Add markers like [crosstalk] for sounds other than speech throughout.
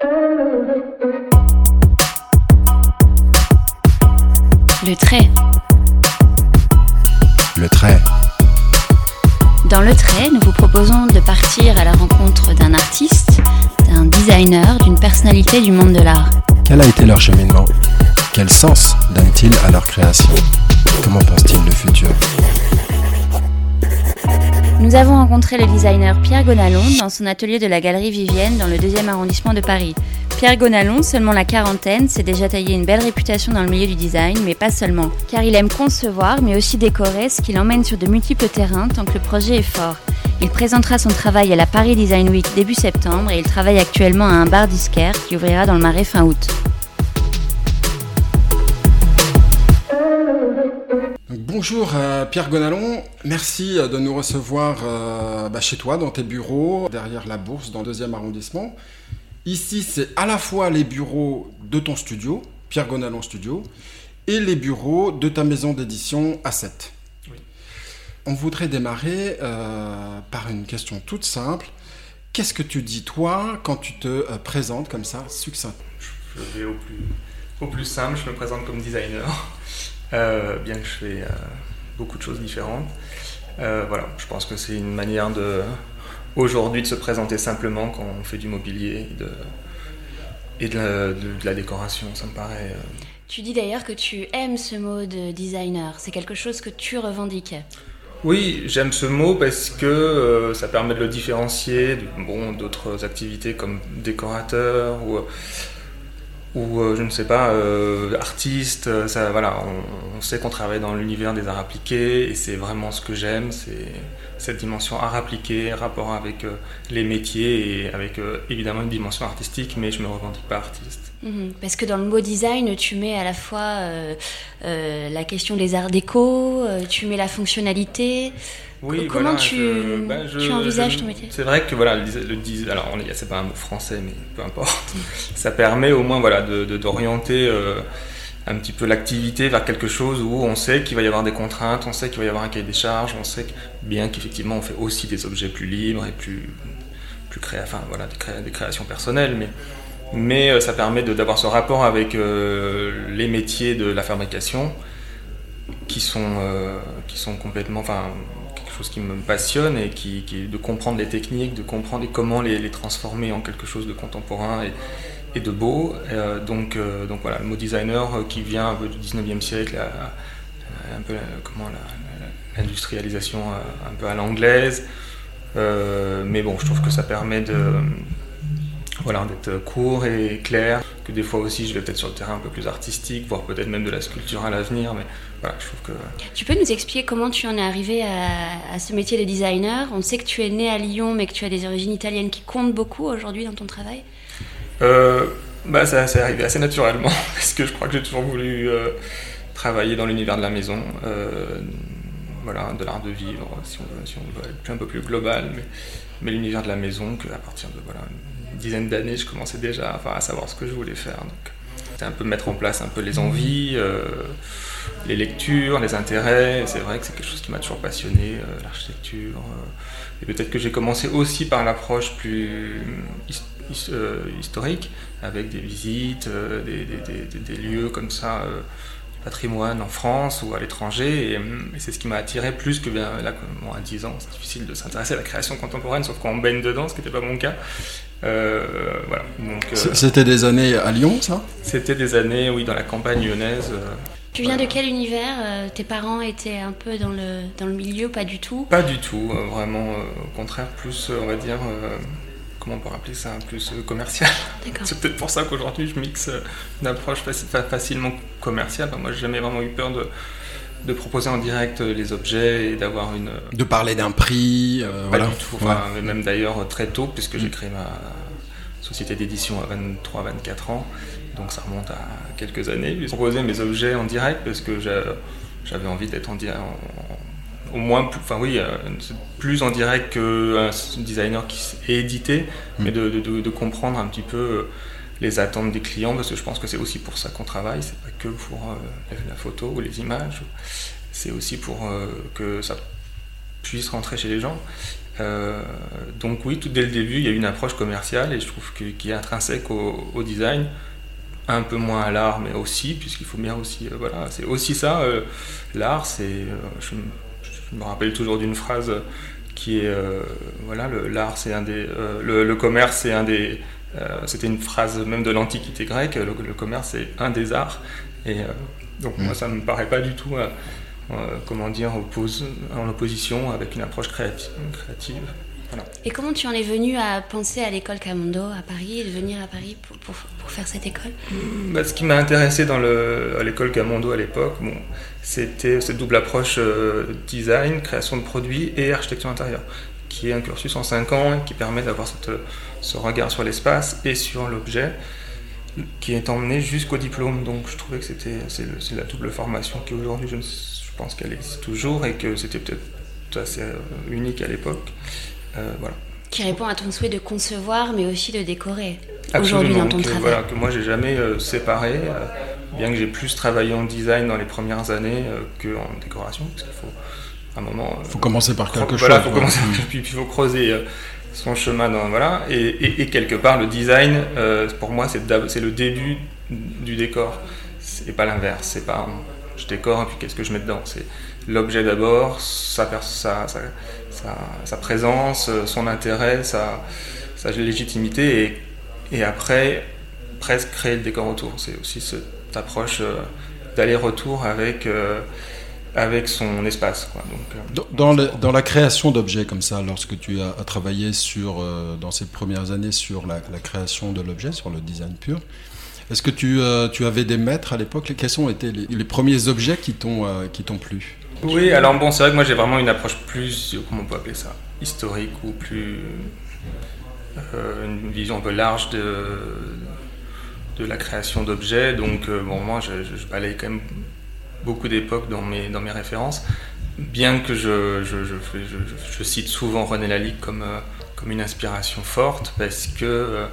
Le trait. Le trait. Dans le trait, nous vous proposons de partir à la rencontre d'un artiste, d'un designer, d'une personnalité du monde de l'art. Quel a été leur cheminement? Quel sens donnent-ils à leur création? Comment pensent-ils le futur? Nous avons rencontré le designer Pierre Gonalon dans son atelier de la Galerie Vivienne dans le deuxième arrondissement de Paris. Pierre Gonalon, seulement la quarantaine, s'est déjà taillé une belle réputation dans le milieu du design, mais pas seulement. Car il aime concevoir, mais aussi décorer, ce qui l'emmène sur de multiples terrains tant que le projet est fort. Il présentera son travail à la Paris Design Week début septembre et il travaille actuellement à un bar disquaire qui ouvrira dans le Marais fin août. Bonjour euh, Pierre Gonalon, merci euh, de nous recevoir euh, bah, chez toi, dans tes bureaux, derrière la bourse, dans le deuxième arrondissement. Ici, c'est à la fois les bureaux de ton studio, Pierre Gonalon Studio, et les bureaux de ta maison d'édition A7. On voudrait démarrer euh, par une question toute simple. Qu'est-ce que tu dis, toi, quand tu te euh, présentes comme ça, succinct Je vais au plus, au plus simple, je me présente comme designer, bien que je fais beaucoup de choses différentes. voilà, je pense que c'est une manière de aujourd'hui de se présenter simplement quand on fait du mobilier et de, la, décoration. Ça me paraît. Euh, tu dis d'ailleurs que tu aimes ce mot de designer. C'est quelque chose que tu revendiques. Oui, j'aime ce mot parce que euh, ça permet de le différencier de, bon, d'autres activités comme décorateur ou, ou euh, je ne sais pas, artiste. Ça, voilà, on, sait qu'on travaille dans l'univers des arts appliqués et c'est vraiment ce que j'aime. C'est cette dimension art appliqué, rapport avec euh, les métiers et avec euh, évidemment une dimension artistique, mais je ne me revendique pas artiste. Mhm. parce que dans le mot design, tu mets à la fois euh, la question des arts déco, tu mets la fonctionnalité. Oui, Comment tu, tu, envisages ton métier C'est vrai que voilà, le, le alors c'est pas un mot français, mais peu importe. [laughs] Ça permet au moins voilà d'orienter un petit peu l'activité vers quelque chose où on sait qu'il va y avoir des contraintes, on sait qu'il va y avoir un cahier des charges, on sait bien qu'effectivement on fait aussi des objets plus libres et plus, plus créa, enfin, voilà, des, créations personnelles, mais, mais euh, ça permet d'avoir ce rapport avec euh, les métiers de la fabrication qui sont, euh, qui sont complètement, enfin, chose qui me passionne et qui, qui, de comprendre les techniques, de comprendre comment les, transformer en quelque chose de contemporain et, de beau. Euh, donc, euh, donc voilà, le mot designer euh, qui vient un peu du 19e siècle, un peu l'industrialisation un peu à l'anglaise. mais bon, je trouve que ça permet de voilà, d'être court et clair, que des fois aussi je vais peut-être sur le terrain un peu plus artistique, voire peut-être même de la sculpture à l'avenir, mais voilà, je trouve que... Tu peux nous expliquer comment tu en es arrivé à, à, ce métier de designer? On sait que tu es né à Lyon, mais que tu as des origines italiennes qui comptent beaucoup aujourd'hui dans ton travail? Euh, bah, ça s'est arrivé assez naturellement, [laughs] parce que je crois que j'ai toujours voulu euh, travailler dans l'univers de la maison, euh, voilà, de l'art de vivre, si on veut, si on veut être un peu plus global, mais, mais l'univers de la maison, qu'à partir de voilà, une dizaine d'années, je commençais déjà à savoir ce que je voulais faire. C'était un peu mettre en place un peu les envies, les lectures, les intérêts. C'est vrai que c'est quelque chose qui m'a toujours passionné, l'architecture. et peut-être que j'ai commencé aussi par l'approche plus euh, historique, avec des visites, euh, des, lieux comme ça, euh, du patrimoine en France ou à l'étranger. Et, c'est ce qui m'a attiré plus que bien là, à 10 ans, c'est difficile de s'intéresser à la création contemporaine, sauf qu'on baigne dedans, ce qui n'était pas mon cas. Voilà. C'était des années à Lyon, ça? C'était des années, oui, dans la campagne lyonnaise. Tu viens de quel univers Tes parents étaient un peu dans le, dans le milieu, pas du tout? Pas du tout, vraiment, au contraire, plus, on va dire, comment on peut rappeler ça, plus euh, commercial. [laughs] C'est peut-être pour ça qu'aujourd'hui je mixe euh, une approche facilement commerciale. moi, j'ai jamais vraiment eu peur de, de proposer en direct euh, les objets et d'avoir une. De parler d'un prix. pas du tout. Même d'ailleurs très tôt, puisque j'ai mm. créé ma société d'édition à 23-24 ans. Donc ça remonte à quelques années. J'ai proposé mes objets en direct parce que j'avais envie d'être en, en, au moins, plus, enfin oui, euh, plus en direct qu'un designer qui est édité, mm. mais de, comprendre un petit peu euh, les attentes des clients, parce que je pense que c'est aussi pour ça qu'on travaille, c'est pas que pour euh, la photo ou les images, c'est aussi pour que ça puisse rentrer chez les gens. donc oui, tout dès le début, il y a une approche commerciale et je trouve que, qui est intrinsèque au, design, un peu moins à l'art, mais aussi, puisqu'il faut bien aussi, voilà, c'est aussi ça, l'art, c'est, je, me rappelle toujours d'une phrase qui est, voilà, l'art, c'est un des, le, commerce, c'est un des, c'était une phrase même de l'Antiquité grecque, le, le commerce, c'est un des arts, et donc moi, ça ne me paraît pas du tout euh, comment dire, en opposition avec une approche créative. Et comment tu en es venu à penser à l'école Camondo à Paris et de venir à Paris pour, pour, faire cette école? Hmm, bah, Ce qui m'a intéressé dans le, à l'école Camondo à l'époque, bon, c'était cette double approche euh, design, création de produits et architecture intérieure, qui est un cursus en 5 ans et qui permet d'avoir ce regard sur l'espace et sur l'objet qui est emmené jusqu'au diplôme. Donc je trouvais que c'était c'est la double formation qui aujourd'hui je ne je pense qu'elle existe toujours et que c'était peut-être assez euh, unique à l'époque. Euh, voilà. Qui répond à ton souhait de concevoir, mais aussi de décorer aujourd'hui dans ton travail. Voilà, que moi j'ai jamais euh, séparé, bien que j'ai plus travaillé en design dans les premières années qu'en décoration, parce qu'il faut un moment. Il faut commencer par quelque chose. Voilà, faut commencer, [laughs] puis il faut creuser son chemin dans voilà. Et, et, quelque part le design pour moi c'est le début du décor. C'est pas l'inverse c'est pas je décore et puis qu'est-ce que je mets dedans. C'est l'objet d'abord, sa, sa, sa, présence, son intérêt, sa, légitimité et, et, après presque créer le décor autour. C'est aussi cette approche euh, d'aller-retour avec, euh, avec son espace. Donc, euh, dans, dans, la création d'objets comme ça, lorsque tu as, travaillé sur, dans ces premières années sur la, la création de l'objet, sur le design pur, est-ce que tu, euh, tu, avais des maîtres à l'époque? Quels ont été les, premiers objets qui t'ont euh, plu? Oui, alors bon, c'est vrai que moi j'ai vraiment une approche plus, comment on peut appeler ça, historique ou plus euh, une vision un peu large de de la création d'objets. Donc bon, moi je, je, balaye quand même beaucoup d'époques dans mes dans mes références, bien que je, je cite souvent René Lalique comme comme une inspiration forte parce que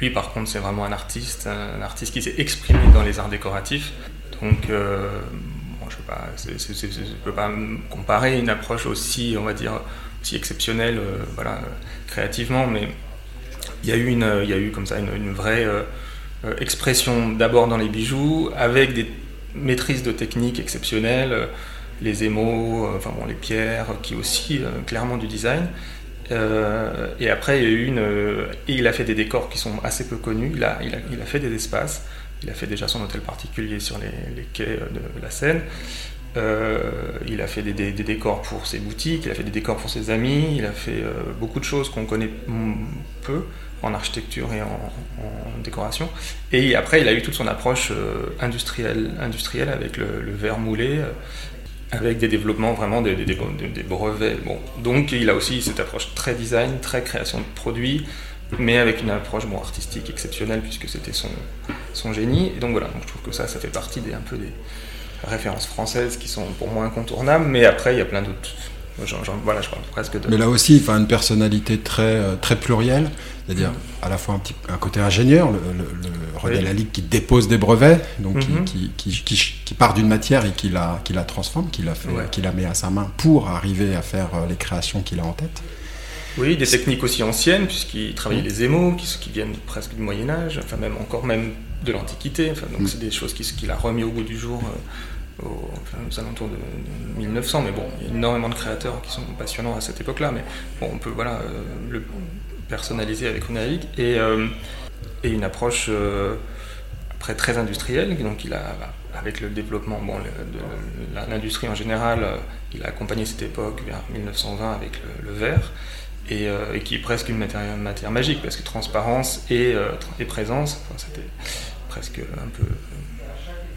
lui, par contre, c'est vraiment un artiste, un artiste qui s'est exprimé dans les arts décoratifs. Donc, euh, je ne peux pas comparer une approche aussi, on va dire, aussi exceptionnelle, euh, voilà, créativement, mais il y a eu, une, y a eu comme ça une, vraie euh, expression d'abord dans les bijoux, avec des maîtrises de techniques exceptionnelles, les émaux, enfin bon, les pierres, qui aussi clairement du design. Euh, et après, il a une. Euh, il a fait des décors qui sont assez peu connus. A, il a, fait des espaces. Il a fait déjà son hôtel particulier sur les, quais de la Seine. Euh, il a fait des, décors pour ses boutiques, il a fait des décors pour ses amis, il a fait beaucoup de choses qu'on connaît peu en architecture et en, décoration. Et après, il a eu toute son approche industrielle, industrielle avec le, verre moulé avec des développements vraiment des, brevets. Bon. Donc il a aussi cette approche très design, très création de produits, mais avec une approche artistique exceptionnelle puisque c'était son, son génie. Et donc voilà, donc je trouve que ça, ça fait partie des, un peu des références françaises qui sont pour moi incontournables, mais après il y a plein d'autres voilà, je parle presque de... Mais là aussi, enfin, une personnalité très, euh, très plurielle, c'est-à-dire à la fois un, petit, un côté ingénieur, le, le, le René Lalique qui dépose des brevets, donc qui, qui, qui, qui, part d'une matière et qui la, qui la transforme, qui la, fait, qui la met à sa main pour arriver à faire euh, les créations qu'il a en tête. Oui, des techniques aussi anciennes, puisqu'il travaillait les émaux, qui, qui, viennent presque du Moyen-Âge, enfin même encore même de l'Antiquité, enfin, donc c'est des choses qu'il a remis au bout du jour. Euh, aux, alentours de, 1900, mais bon, il y a énormément de créateurs qui sont passionnants à cette époque-là, mais bon, on peut voilà, euh, le personnaliser avec une et, euh, et une approche euh, après très industrielle, donc il a, avec le développement bon, de l'industrie en général, il a accompagné cette époque vers 1920 avec le, verre, et, qui est presque une matière, magique, parce que transparence et, présence, c'était presque un peu...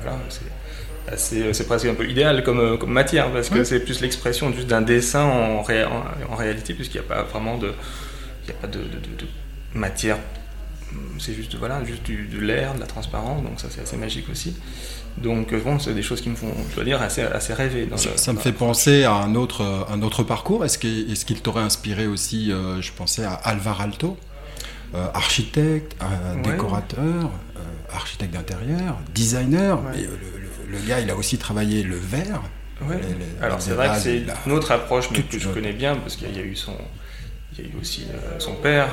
Voilà, c'est presque un peu idéal comme, euh, comme matière parce que c'est plus l'expression juste d'un dessin en, en, réalité puisqu'il n'y a pas vraiment de, il y a pas de, matière. C'est juste voilà juste du, de l'air de la transparence donc ça c'est assez magique aussi. Donc euh, bon c'est des choses qui me font je dois dire assez, assez rêver ça, me fait penser à un autre un autre parcours. Est-ce qu'il est qu'il t'aurait inspiré aussi euh, je pensais à Alvar Alto architecte décorateur architecte d'intérieur designer le, gars, il a aussi travaillé le verre. Ouais. Alors c'est vrai que c'est une autre approche, mais que je connais bien, parce qu'il y a eu son, il y a eu aussi son père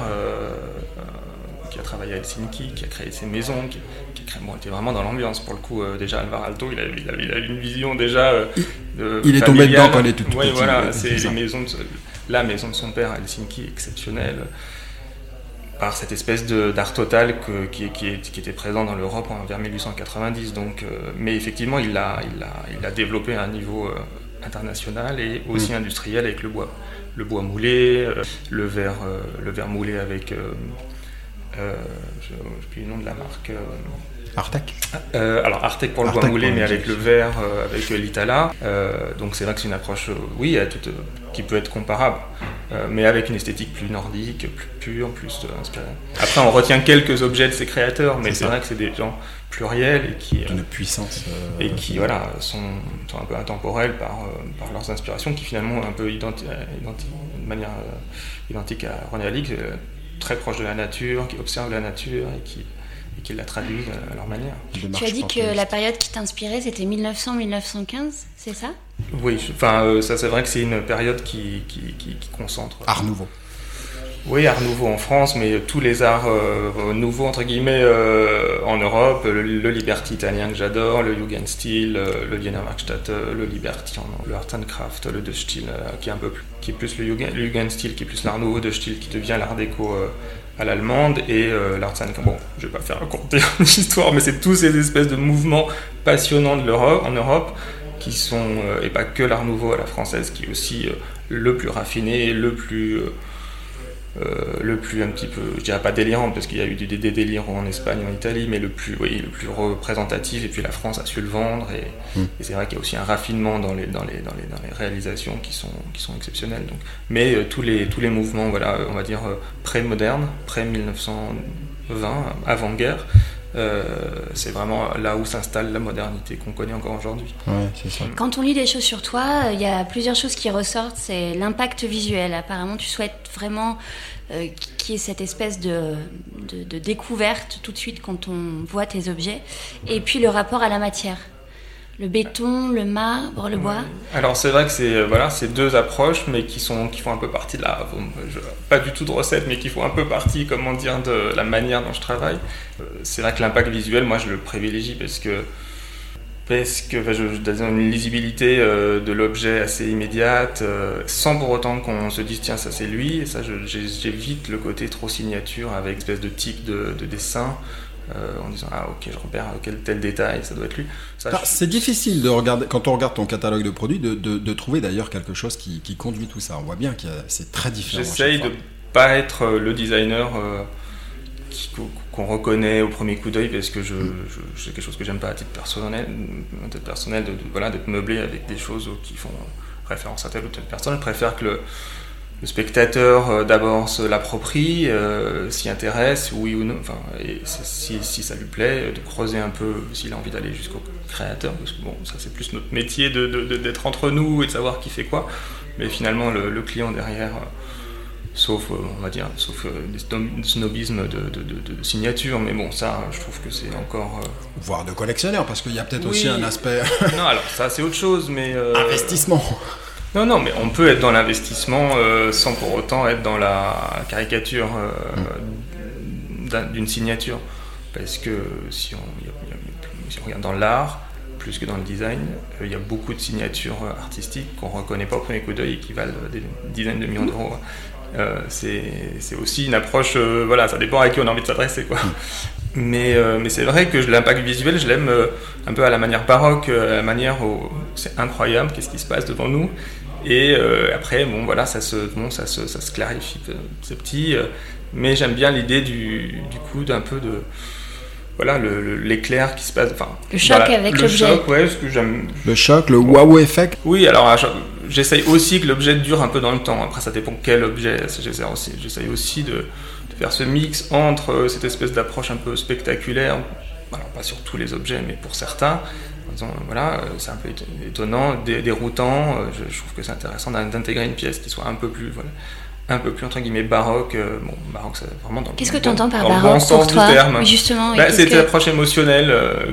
qui a travaillé à Helsinki, qui a créé ses maisons, qui, qui était vraiment dans l'ambiance pour le coup. déjà Alvar Alto, il a, il, a, une vision déjà. de, il est tombé dedans quand il est tout Oui, voilà, c'est les maisons de, la maison de son père à Helsinki exceptionnelle par cette espèce d'art total qui, qui, était présent dans l'Europe vers 1890. Donc, euh, mais effectivement, il l'a il a, il a développé à un niveau euh, international et aussi mm. industriel avec le bois. Le bois moulé, euh, le, verre, le verre moulé avec... je ne sais plus le nom de la marque. Artec Alors Artec pour le bois moulé, mais avec le verre, avec l'Itala. donc c'est vrai que c'est une approche, oui, toute, qui peut être comparable. Euh, mais avec une esthétique plus nordique, plus pure, plus inspirée. Après, on retient quelques objets de ces créateurs, mais c'est vrai que c'est des gens pluriels et qui d'une puissance euh, et qui voilà sont, un peu intemporels par, euh, par leurs inspirations, qui finalement un peu identi de manière identique à René Alix, très proche de la nature, qui observe la nature et qui et qui la traduisent à leur manière. Tu as dit que la période qui t'inspirait, c'était 1900-1915, c'est ça? Oui, enfin, euh, ça c'est vrai que c'est une période qui, qui, qui, concentre. Art nouveau. Oui, art nouveau en France, mais tous les arts euh, nouveaux, entre guillemets, euh, en Europe, le, Liberty italien que j'adore, le Jugendstil, le Wiener Werkstatt, le Liberty, le Art and Craft, le De Stil, qui est un peu plus, qui est plus le, Jugendstil, qui est plus l'art nouveau, De Stil, qui devient l'art déco à l'allemande et euh, l'art Bon, je vais pas faire raconter [laughs] l'histoire, mais c'est tous ces espèces de mouvements passionnants de l'Europe, en Europe qui sont, euh, et pas que l'art nouveau à la française, qui est aussi euh, le plus raffiné, le plus euh, le plus un petit peu, je dirais pas délirant parce qu'il y a eu des, des, en Espagne, en Italie, mais le plus, oui, le plus représentatif. Et puis la France a su le vendre. Et, mm. c'est vrai qu'il y a aussi un raffinement dans les, dans les, dans les, dans les réalisations qui sont, qui sont exceptionnelles. Donc. Mais euh, tous, les, tous les mouvements, voilà, on va dire euh, pré-modernes, pré-1920, avant-guerre, euh, c'est vraiment là où s'installe la modernité qu'on connaît encore aujourd'hui. Quand on lit des choses sur toi, il y a plusieurs choses qui ressortent. C'est l'impact visuel. Apparemment, tu souhaites vraiment euh, qu'il y ait cette espèce de, de, découverte tout de suite quand on voit tes objets. Et puis le rapport à la matière le béton, le marbre, le bois Alors c'est vrai que c'est euh, voilà, c'est deux approches, mais qui sont qui font un peu partie de la, pas du tout de recette, mais qui font un peu partie, comment dire, de la manière dont je travaille. Euh, c'est vrai que l'impact visuel, moi, je le privilégie parce que parce que enfin, je, une lisibilité euh, de l'objet assez immédiate, sans pour autant qu'on se dise tiens ça c'est lui. Et ça, j'évite le côté trop signature avec espèce de de, de dessin. Euh, en disant ah ok je repère quel tel détail ça doit être lui. C'est difficile de regarder quand on regarde ton catalogue de produits de, de, trouver d'ailleurs quelque chose qui, qui, conduit tout ça. On voit bien que c'est très différent. J'essaye de pas être euh, le designer euh, qu'on reconnaît au premier coup d'œil parce que je, c'est quelque chose que j'aime pas à titre personnel, à titre personnel de, voilà d'être meublé avec des choses qui font référence à telle ou telle personne. Je préfère que le le spectateur euh, d'abord se l'approprie, euh, s'y intéresse, oui ou non, enfin, et si, si, ça lui plaît, de creuser un peu s'il a envie d'aller jusqu'au créateur, parce que bon, ça c'est plus notre métier d'être de, entre nous et de savoir qui fait quoi, mais finalement le, client derrière, euh, sauf, on va dire, sauf des snobismes de, de, signature, mais bon, ça, je trouve que c'est encore... Voire de collectionneur, parce qu'il y a peut-être aussi un aspect... non, alors ça c'est autre chose, mais... Investissement non, non, mais on peut être dans l'investissement euh, sans pour autant être dans la caricature euh, d'une signature. Parce que si on, regarde dans l'art, plus que dans le design, euh, il y a beaucoup de signatures artistiques qu'on ne reconnaît pas au premier coup d'œil et qui valent des dizaines de millions d'euros. c'est aussi une approche, voilà, ça dépend à qui on a envie de s'adresser. quoi. Mais, mais c'est vrai que l'impact visuel, je l'aime un peu à la manière baroque, à la manière où c'est incroyable, qu'est-ce qui se passe devant nous. Et euh, après, bon, voilà, ça se, bon, ça se, ça se clarifie c'est petit. Euh, mais j'aime bien l'idée du, du coup d'un peu de. Voilà, l'éclair qui se passe. Enfin, le choc avec l'objet. Le choc, ouais, ce que j'aime. Le choc, le wow effect. Oui, alors j'essaye aussi que l'objet dure un peu dans le temps. Après, ça dépend quel objet. J'essaye aussi, de, faire ce mix entre euh, cette espèce d'approche un peu spectaculaire. Alors, pas sur tous les objets, mais pour certains voilà, euh, c'est un peu étonnant, déroutant. Euh, je, trouve que c'est intéressant d'intégrer une pièce qui soit un peu plus, voilà, un peu plus entre guillemets baroque. Euh, bon, baroque, c'est vraiment dans Qu'est-ce que tu entends par baroque bon pour toi terme? Justement, bah, c'est l'approche émotionnelle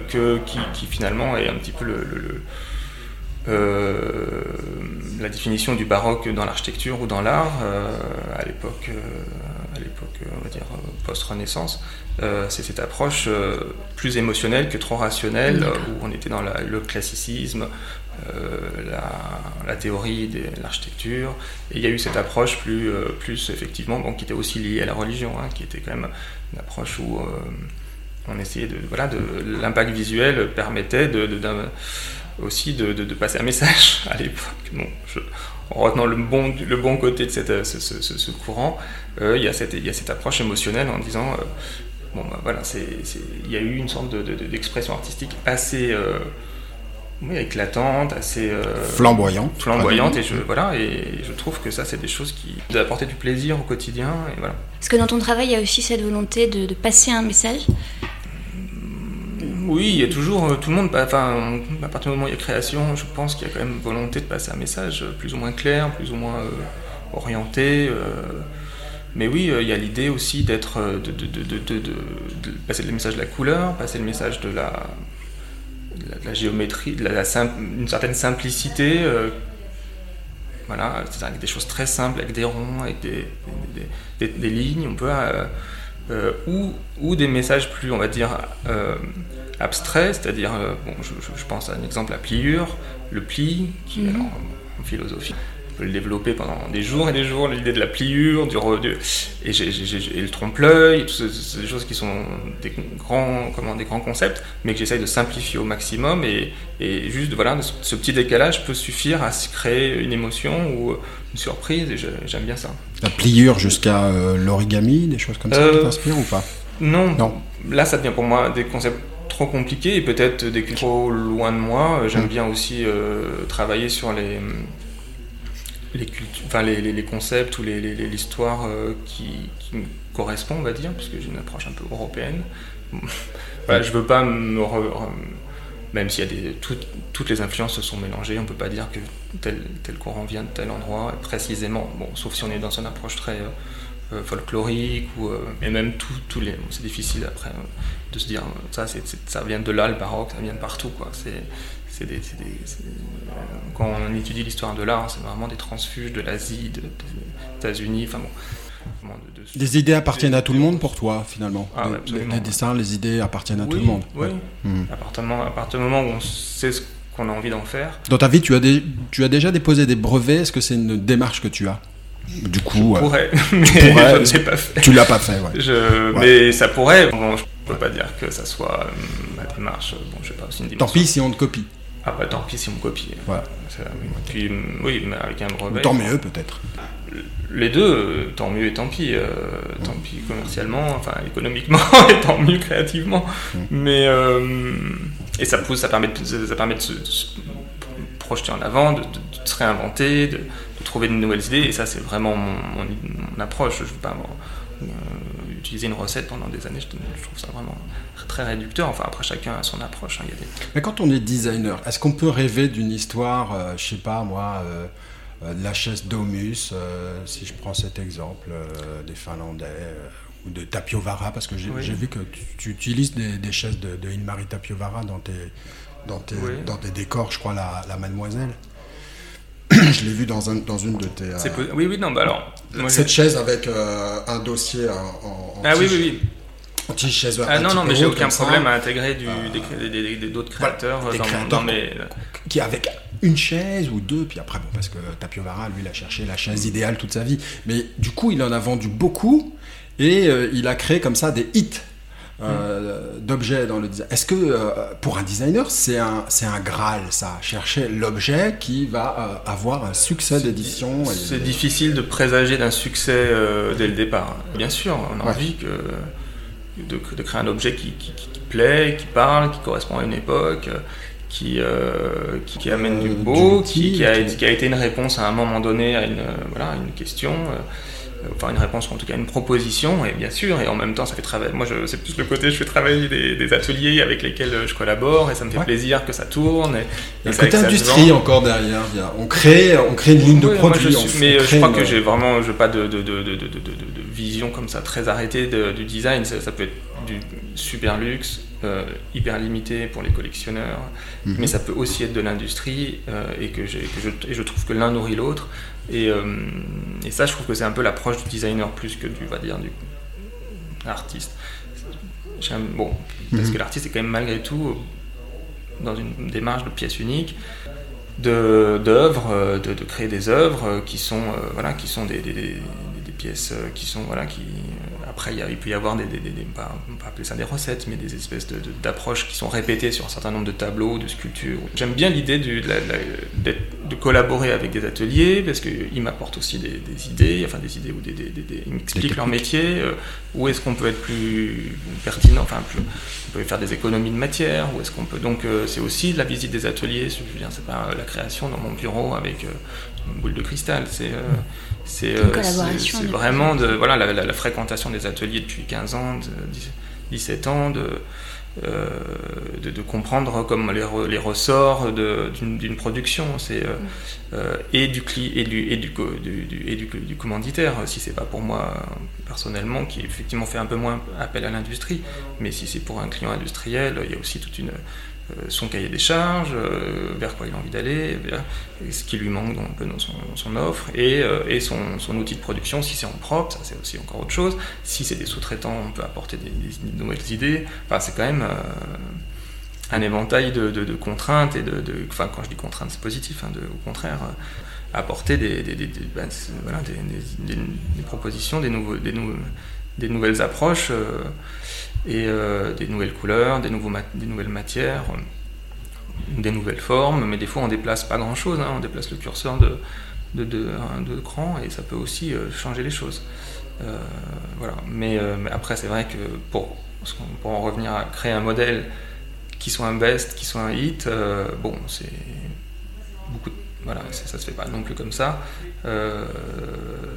que, qui, finalement est un petit peu le, la définition du baroque dans l'architecture ou dans l'art à l'époque, à l'époque, on va dire post-Renaissance, c'est cette approche plus émotionnelle que trop rationnelle, où on était dans le classicisme, la, la, théorie de l'architecture, et il y a eu cette approche plus, plus effectivement, bon, qui était aussi liée à la religion, hein, qui était quand même une approche où on essayait de voilà de l'impact visuel permettait de, aussi de, passer un message [laughs] à l'époque. Bon, en retenant le bon le bon côté de cette, ce, courant euh, il y a cette il y a cette approche émotionnelle en disant euh, bon bah, voilà c'est il y a eu une sorte d'expression artistique assez euh, éclatante, assez flamboyante, flamboyante et je voilà et je trouve que ça c'est des choses qui d'apporter du plaisir au quotidien et voilà. Est-ce que dans ton travail il y a aussi cette volonté de, de passer un message oui, il y a toujours euh, tout le monde. Enfin, à partir du moment où il y a création, je pense qu'il y a quand même volonté de passer un message plus ou moins clair, plus ou moins euh, orienté. Euh. mais oui, il y a l'idée aussi d'être, de, passer le message de la couleur, passer le message de la, géométrie, de une certaine simplicité. voilà, c'est avec des choses très simples, avec des ronds, avec des, des lignes. On peut euh, ou, ou, des messages plus, on va dire, euh, abstraits, c'est-à-dire, euh, bon, je, pense à un exemple, la pliure, le pli, qui mhm. en philosophie, on peut le développer pendant des jours et des jours, l'idée de la pliure, du, et, le trompe-l'œil, toutes ces, des choses qui sont des grands, comment, des grands concepts, mais que j'essaye de simplifier au maximum, et, et juste, voilà, ce petit décalage peut suffire à créer une émotion ou une surprise, et j'aime bien ça. La pliure jusqu'à euh, l'origami, des choses comme ça qui euh, t'inspirent ou pas? non. non. Là, ça devient pour moi des concepts trop compliqués et peut-être des trop loin de moi. Euh, j'aime mm. bien aussi travailler sur les, les, enfin, les, les, concepts ou l'histoire qui, qui, me correspond, on va dire, puisque j'ai une approche un peu européenne. voilà, je veux pas me même s'il y a des, toutes les influences se sont mélangées, on ne peut pas dire que tel, tel courant vient de tel endroit précisément, bon, sauf si on est dans une approche très euh, euh, folklorique, ou, euh, et même tout, les, c'est difficile après de se dire ça, ça vient de là le baroque, ça vient de partout. Quoi. C'est, des, quand on étudie l'histoire de l'art, c'est vraiment des transfuges de l'Asie, des États-Unis, enfin bon. Les idées appartiennent à tout le monde pour toi, finalement. Ah, les, dessins, les idées appartiennent à tout le monde. Oui. Hmm. À, partir du moment où on sait ce qu'on a envie d'en faire. Dans ta vie, tu as, des, tu as déjà déposé des brevets Est-ce que c'est une démarche que tu as? Du coup, je pourrais, [laughs] mais je ne l'ai pas fait. Tu l'as pas fait, ouais. Je, Mais ça pourrait. Bon, je peux pas dire que ça soit euh, ma démarche. Bon, je sais pas, une Tant pis si on te copie. Ah bah tant pis si on me copie. Voilà. Puis, oui, mais avec un brevet. Tant mieux peut-être les deux, tant mieux et tant pis. Euh, tant pis commercialement, enfin économiquement [laughs] et tant mieux créativement. Mm. Mais euh, et ça pousse, ça permet de, ça permet de se, projeter en avant, de, se réinventer, de, trouver de nouvelles idées. Et ça, c'est vraiment mon, approche. Je veux pas euh, utiliser une recette pendant des années. Je, trouve ça vraiment très réducteur. Enfin, après, chacun a son approche. Hein, Mais quand on est designer, est-ce qu'on peut rêver d'une histoire, je sais pas moi euh, la chaise Domus, euh, si je prends cet exemple euh, des Finlandais, ou de Tapiovara, parce que j'ai vu que tu, utilises des, chaises de, de Inmari Tapiovara dans tes, dans tes, dans tes décors, je crois, la, la Mademoiselle. Je l'ai vu dans, un, dans une de tes. oui, oui, non, bah alors. cette chaise avec un dossier en. en ah oui, oui, oui. chaise ah non, non, mais j'ai aucun problème à intégrer d'autres créateurs dans, mes. Qui avec une chaise ou deux, puis après, bon, parce que Tapiovara, lui, il a cherché la chaise idéale toute sa vie. Mais du coup, il en a vendu beaucoup et euh, il a créé comme ça des hits. Euh, d'objets dans le design. Est-ce que euh, pour un designer, c'est un, c'est un Graal, ça, chercher l'objet qui va avoir un succès d'édition C'est difficile de présager d'un succès dès le départ. Bien sûr, on a envie que, de, de, créer un objet qui, qui, qui, plaît, qui parle, qui correspond à une époque qui, euh, qui, amène du euh, beau, qui, qui, a, qui, a, été une réponse à un moment donné à une, voilà, une question, euh, enfin une réponse en tout cas une proposition, et bien sûr, et en même temps ça fait travailler. Moi c'est plus le côté, je fais travailler des, ateliers avec lesquels je collabore, et ça me fait plaisir que ça tourne. Et, Il y a côté industrie encore derrière, on crée, on crée une ligne de produit. mais je crois que j'ai vraiment je pas de, de, de, vision comme ça très arrêtée du design, ça, ça peut être du super luxe, euh, hyper limité pour les collectionneurs, mhm. mais ça peut aussi être de l'industrie et que, je, et je trouve que l'un nourrit l'autre. Et, et, ça, je trouve que c'est un peu l'approche du designer plus que du, va dire, du artiste. Bon, parce mhm. que l'artiste est quand même malgré tout dans une démarche de pièce unique d'œuvres, de, de, créer des œuvres qui sont, voilà, qui sont des, des, des, pièces qui sont, voilà, qui, après, il, peut y avoir des, des, pas, appeler ça des recettes, mais des espèces d'approches qui sont répétées sur un certain nombre de tableaux, de sculptures. J'aime bien l'idée de, de, collaborer avec des ateliers parce qu'ils m'apportent aussi des, idées, enfin des idées ou des, ils m'expliquent leur métier, euh, où est-ce qu'on peut être plus pertinent, enfin plus, on peut faire des économies de matière, où est-ce qu'on peut. Donc euh, c'est aussi la visite des ateliers, je veux dire, c'est pas la création dans mon bureau avec euh, une boule de cristal, c'est c'est vraiment de, voilà, la, fréquentation des ateliers depuis 15 ans, 17 ans, de, euh, de, comprendre comme les, les ressorts d'une production. C'est euh, euh, et du et du et du, du, et du, commanditaire. Si c'est pas pour moi personnellement qui effectivement fait un peu moins appel à l'industrie mais si c'est pour un client industriel il y a aussi toute une euh, son cahier des charges, euh, vers quoi il a envie d'aller, ce qui lui manque dans son, offre, et, euh, son, outil de production, si c'est en propre, ça c'est aussi encore autre chose. Si c'est des sous-traitants, on peut apporter des, nouvelles idées. Enfin, c'est quand même un éventail de, contraintes, et de, enfin, quand je dis contraintes, c'est positif, hein, au contraire, apporter des, ben, des, propositions, des, nouveaux, des, nouvelles approches et euh, des nouvelles couleurs, des, nouveaux des nouvelles matières, des nouvelles formes, mais des fois on déplace pas grand chose, hein. on déplace le curseur de, de, de, cran et ça peut aussi euh, changer les choses. Euh, voilà. Mais, après, c'est vrai que pour, pour en revenir à créer un modèle qui soit un best, qui soit un hit, bon, c'est beaucoup de voilà, ça se fait pas non plus comme ça. Euh,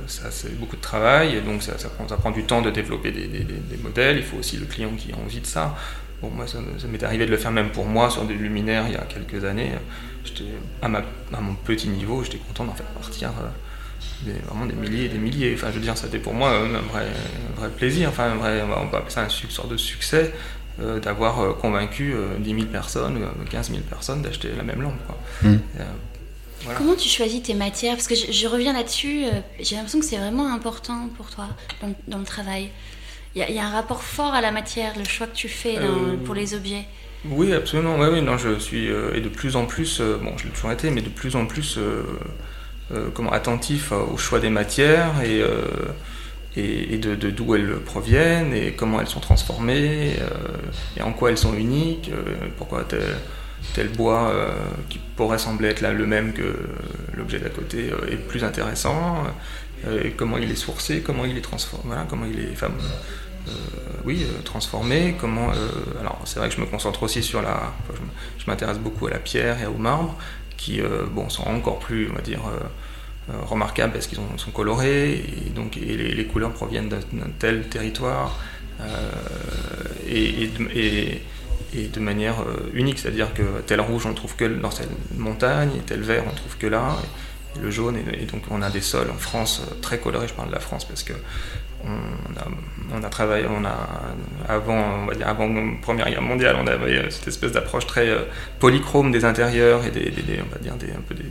ça c'est beaucoup de travail, et donc ça, prend, ça, prend, du temps de développer des, modèles. Il faut aussi le client qui a envie de ça. Bon, moi, ça, m'est arrivé de le faire même pour moi sur des luminaires il y a quelques années. À, ma, à mon petit niveau, j'étais content d'en faire partir euh, vraiment des milliers et des milliers. Enfin, je veux dire, c'était pour moi un vrai, vrai plaisir. Enfin, un vrai, on va appeler ça une sorte de succès. Euh, d'avoir convaincu 10 000 personnes, 15 000 personnes d'acheter la même lampe. Quoi. Mmh. Comment tu choisis tes matières? Parce que je, reviens là-dessus, euh, j'ai l'impression que c'est vraiment important pour toi dans, le travail. Il y, a un rapport fort à la matière, le choix que tu fais euh, pour les objets. Oui, absolument. Oui, oui, non, je suis euh, et de plus en plus, bon, je l'ai toujours été, mais de plus en plus comment attentif au choix des matières et et, de d'où elles proviennent et comment elles sont transformées et en quoi elles sont uniques. pourquoi tel bois euh, qui pourrait sembler être là le même que l'objet d'à côté euh, est plus intéressant, euh, et comment il est sourcé, comment il est transformé, comment il est oui, transformé, comment... alors c'est vrai que je me concentre aussi sur la... je, m'intéresse beaucoup à la pierre et au marbre, qui bon, sont encore plus, on va dire, remarquables parce qu'ils sont colorés, et donc et les, couleurs proviennent d'un tel territoire. et de manière euh, unique, c'est-à-dire que tel rouge on le trouve que dans cette montagne, et tel vert on le trouve que là, et, le jaune, et, donc on a des sols en France euh, très colorés, je parle de la France parce que on a, travaillé, on a, avant, on va dire avant la Première Guerre mondiale, on avait euh, cette espèce d'approche très polychrome des intérieurs et des, on va dire un peu des,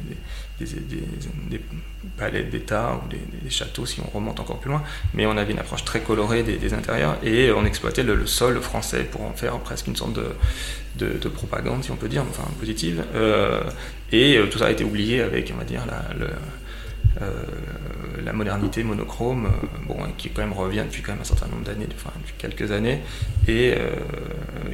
des, palais d'État ou des, châteaux si on remonte encore plus loin, mais on avait une approche très colorée des, intérieurs et on exploitait le, sol français pour en faire presque une sorte de, de, propagande, si on peut dire, enfin positive. Euh, et euh, tout ça a été oublié avec, on va dire, la, euh, la modernité monochrome, bon, qui quand même revient depuis quand même un certain nombre d'années, enfin depuis quelques années, et,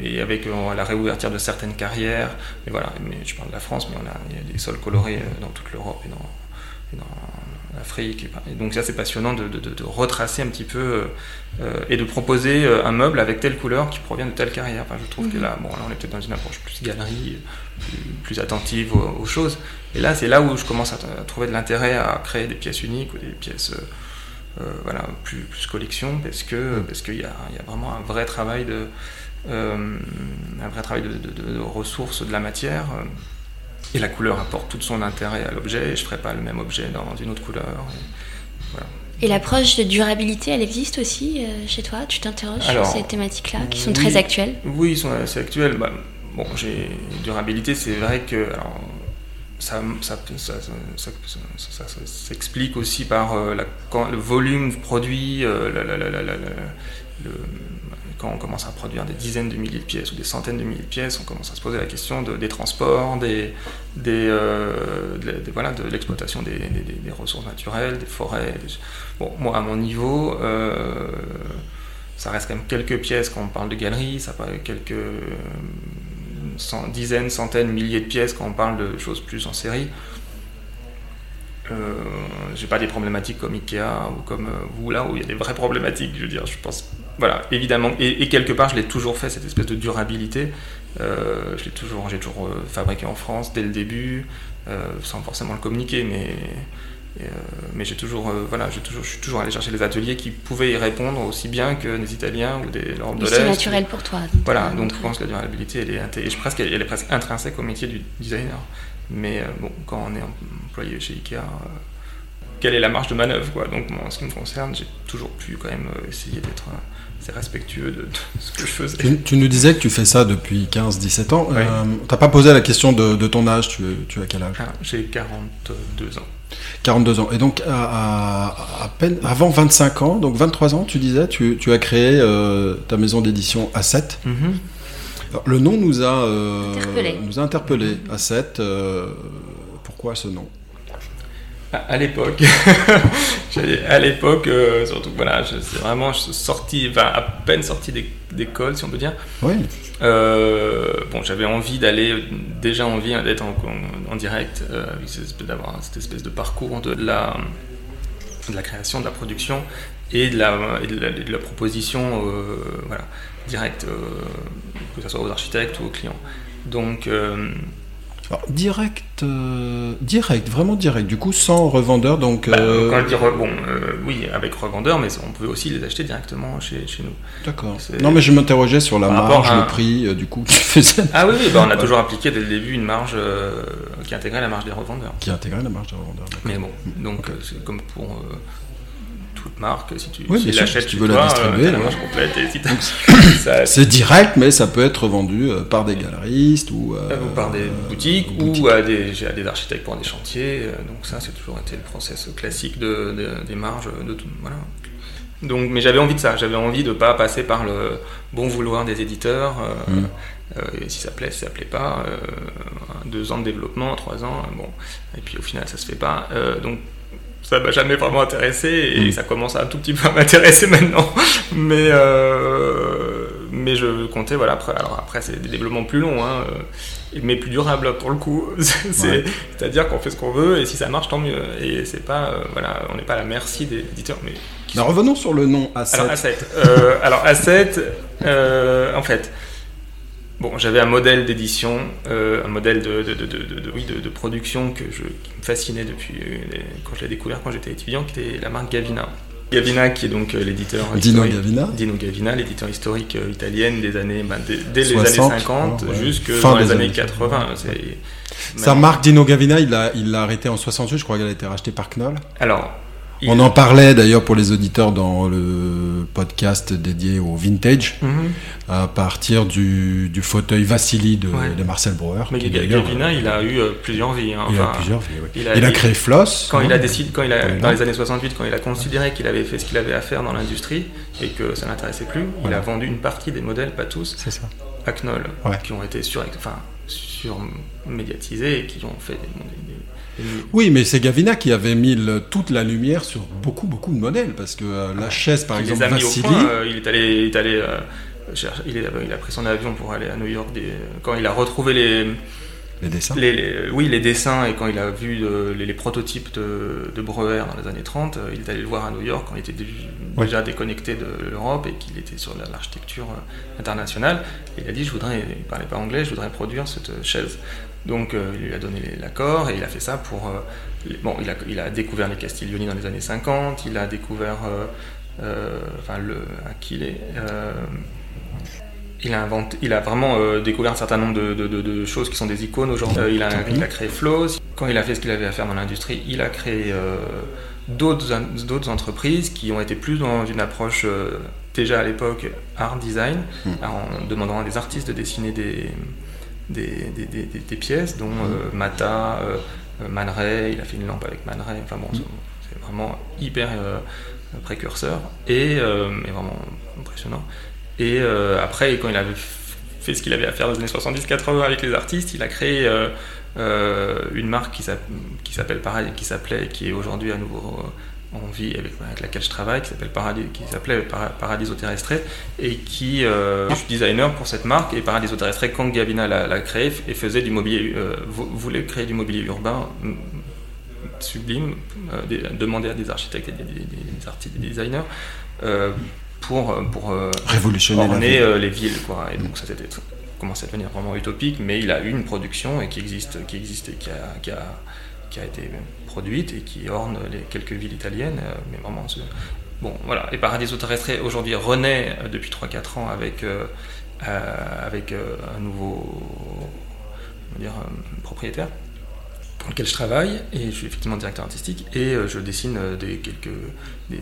et avec la réouverture de certaines carrières, mais voilà, mais je parle de la France, mais on a, il y a des sols colorés dans toute l'Europe et dans, dans Et donc ça c'est passionnant de, retracer un petit peu euh, et de proposer euh, un meuble avec telle couleur qui provient de telle carrière. Enfin, je trouve que mhm. là, bon, là on est peut-être dans une approche plus galerie, plus, attentive aux, choses. Et là c'est là où je commence à, trouver de l'intérêt à créer des pièces uniques ou des pièces euh, voilà, plus, plus collection parce que mhm. parce qu'il y, y, a vraiment un vrai travail de un vrai travail de, ressources de la matière. Et la couleur apporte tout son intérêt à l'objet, je ne ferai pas le même objet dans une autre couleur. Et l'approche de durabilité, elle existe aussi chez toi? Tu t'interroges sur ces thématiques-là qui sont très actuelles? Oui, ils sont assez actuelles. Bah, bon, j'ai durabilité, c'est vrai que ça, ça, ça, s'explique aussi par la, le volume produit, le, quand on commence à produire des dizaines de milliers de pièces ou des centaines de milliers de pièces, on commence à se poser la question des transports, euh, de, l'exploitation des, ressources naturelles, des forêts. Bon, moi, à mon niveau, euh, ça reste quand même quelques pièces quand on parle de galeries, ça parle quelques dizaines, centaines, milliers de pièces quand on parle de choses plus en série. Euh, j'ai pas des problématiques comme Ikea ou comme euh, vous là où il y a des vraies problématiques. Je veux dire, je pense, voilà, évidemment, et, quelque part, je l'ai toujours fait cette espèce de durabilité. Euh, je l'ai toujours, j'ai toujours fabriqué en France dès le début, sans forcément le communiquer, mais mais j'ai toujours, voilà, j'ai toujours, je suis toujours allé chercher des ateliers qui pouvaient y répondre aussi bien que des Italiens ou des de l'Est. C'est naturel pour toi. voilà, donc je pense que la durabilité, elle est, je presque, elle est presque intrinsèque au métier du designer. Mais bon, quand on est employé chez Ikea, euh, quelle est la marge de manœuvre quoi? Donc en ce qui me concerne, j'ai toujours pu quand même euh, essayer d'être assez respectueux de, ce que je faisais. Tu, nous disais que tu fais ça depuis 15-17 ans. Euh, tu n'as pas posé la question de, ton âge, tu, tu as quel âge? Ah, J'ai 42 ans. 42 ans. Et donc, à, peine avant 25 ans, donc 23 ans, tu disais, tu, as créé ta maison d'édition A7. Mm-hmm. le nom nous a, interpellé. nous a interpellé. A7, pourquoi ce nom? À, l'époque, [laughs] à l'époque, euh, surtout voilà, c'est vraiment sorti, enfin, à peine sorti d'école, si on peut dire. Oui. Euh, bon, j'avais envie d'aller, déjà envie d'être en, direct, euh, d'avoir cette espèce de parcours de la, de la création, de la production et de la, de la, proposition, voilà, directe, que ce soit aux architectes ou aux clients. Donc direct, euh, direct, vraiment direct. Du coup, sans revendeur, donc. Bah, euh, quand dire bon, euh, oui, avec revendeur, mais on pouvait aussi les acheter directement chez, chez nous. D'accord. Non, mais je m'interrogeais sur la marge, le prix, du coup, [laughs] tu faisais. Ah oui, oui bah, on a toujours appliqué dès le début une marge qui intégrait la marge des revendeurs. Qui intégrait la marge des revendeurs. Mais bon, donc c'est comme pour toute marque. Si tu, oui, l'achètes, tu veux la distribuer. Euh, [laughs] c'est direct, mais ça peut être vendu euh, par des galeristes ou, euh, par des boutiques, ou à des, des architectes pour des chantiers. Donc ça, c'est toujours été le process classique de, des marges. De tout, voilà. Donc, mais j'avais envie de ça. J'avais envie de ne pas passer par le bon vouloir des éditeurs. Mm. si ça plaît, si ça plaît pas, deux ans de développement, trois ans, bon, et puis au final ça se fait pas. donc ça m'a jamais vraiment intéressé et mm. ça commence un tout petit peu à m'intéresser [laughs] maintenant. Mais, euh, mais je comptais, voilà, après, alors après c'est des développements plus longs, hein, euh, mais plus durables pour le coup. [laughs] C'est-à-dire qu'on fait ce qu'on veut et si ça marche, tant mieux. Et c'est pas, euh, voilà, on n'est pas à la merci des éditeurs. Mais alors, revenons sur le nom A7. Alors A7, alors, A7 en fait, Bon, j'avais un modèle d'édition, euh, un modèle de, de, de, oui, de, production que je, qui me fascinait depuis euh, quand je l'ai découvert quand j'étais étudiant, qui était la marque Gavina. Gavina, qui est donc euh, l'éditeur Dino Gavina. Dino Gavina, l'éditeur historique italienne des années, bah, dès, les années 50 jusque dans les années, 80. Sa marque Dino Gavina, il l'a il arrêté en 68, je crois qu'elle a été rachetée par Knoll. Alors, on en parlait d'ailleurs pour les auditeurs dans le podcast dédié au vintage, mhm. à partir du, fauteuil Vassili de, Marcel Breuer. Mais Gavina, il a eu euh, plusieurs vies. Hein. il a plusieurs vies, oui. Il a, créé Floss. Quand il a décidé, quand il a, dans les années 68, quand il a considéré qu'il avait fait ce qu'il avait à faire dans l'industrie et que ça n'intéressait plus, il a vendu une partie des modèles, pas tous, à Knoll, qui ont été sur, enfin, surmédiatisés et qui ont fait des oui, mais c'est Gavina qui avait mis toute la lumière sur beaucoup, beaucoup de modèles, parce que euh, la chaise, par exemple, Vassili... Euh, il est allé, il est allé euh, il, il, a pris son avion pour aller à New York. quand il a retrouvé les... Les dessins Oui, les dessins, et quand il a vu les, prototypes de, de, Breuer dans les années 30, il est allé le voir à New York quand il était déjà déconnecté de l'Europe et qu'il était sur l'architecture internationale. il a dit, je voudrais, il parlait pas anglais, je voudrais produire cette chaise. Donc euh, il lui a donné l'accord et il a fait ça pour... Euh, bon, il a, il a, découvert les Castiglioni dans les années 50, il a découvert... Euh, enfin, le, Aquile... il a, inventé, il a vraiment découvert un certain nombre de, de, choses qui sont des icônes aujourd'hui. il, a, il, a, créé Flows. Quand il a fait ce qu'il avait à faire dans l'industrie, il a créé d'autres entreprises qui ont été plus dans une approche déjà à l'époque art design, hmm. en demandant à des artistes de dessiner des, des, des, pièces, dont hmm. Mata, Man Ray, il a fait une lampe avec Man Ray, enfin bon, hmm. c'est vraiment hyper précurseur et, et, vraiment impressionnant. Et après, quand il avait fait ce qu'il avait à faire dans les années 70-80 avec les artistes. Il a créé euh, euh, une marque qui s'appelle Paradis, qui s'appelait, qui est aujourd'hui à nouveau euh, en vie avec, laquelle je travaille, qui s'appelle Paradis, qui s'appelait Paradiso Terrestre et qui je suis designer pour cette marque et Paradiso Terrestre quand Gavina l'a créé et faisait du mobilier, voulait créer du mobilier urbain mm, sublime, demander à des architectes et des, des artistes, des designers pour, euh, pour euh, révolutionner orner euh, les villes. Quoi. Et donc ça c'était commencé à devenir vraiment utopique, mais il a eu une production et qui existe, qui existe et qui a, qui a, qui a été produite et qui orne les quelques villes italiennes. Mais vraiment, bon. Et aujourd'hui renaît depuis 3-4 ans avec, avec un nouveau propriétaire dans lequel je travaille et je suis effectivement directeur artistique et euh, je dessine euh, des quelques des,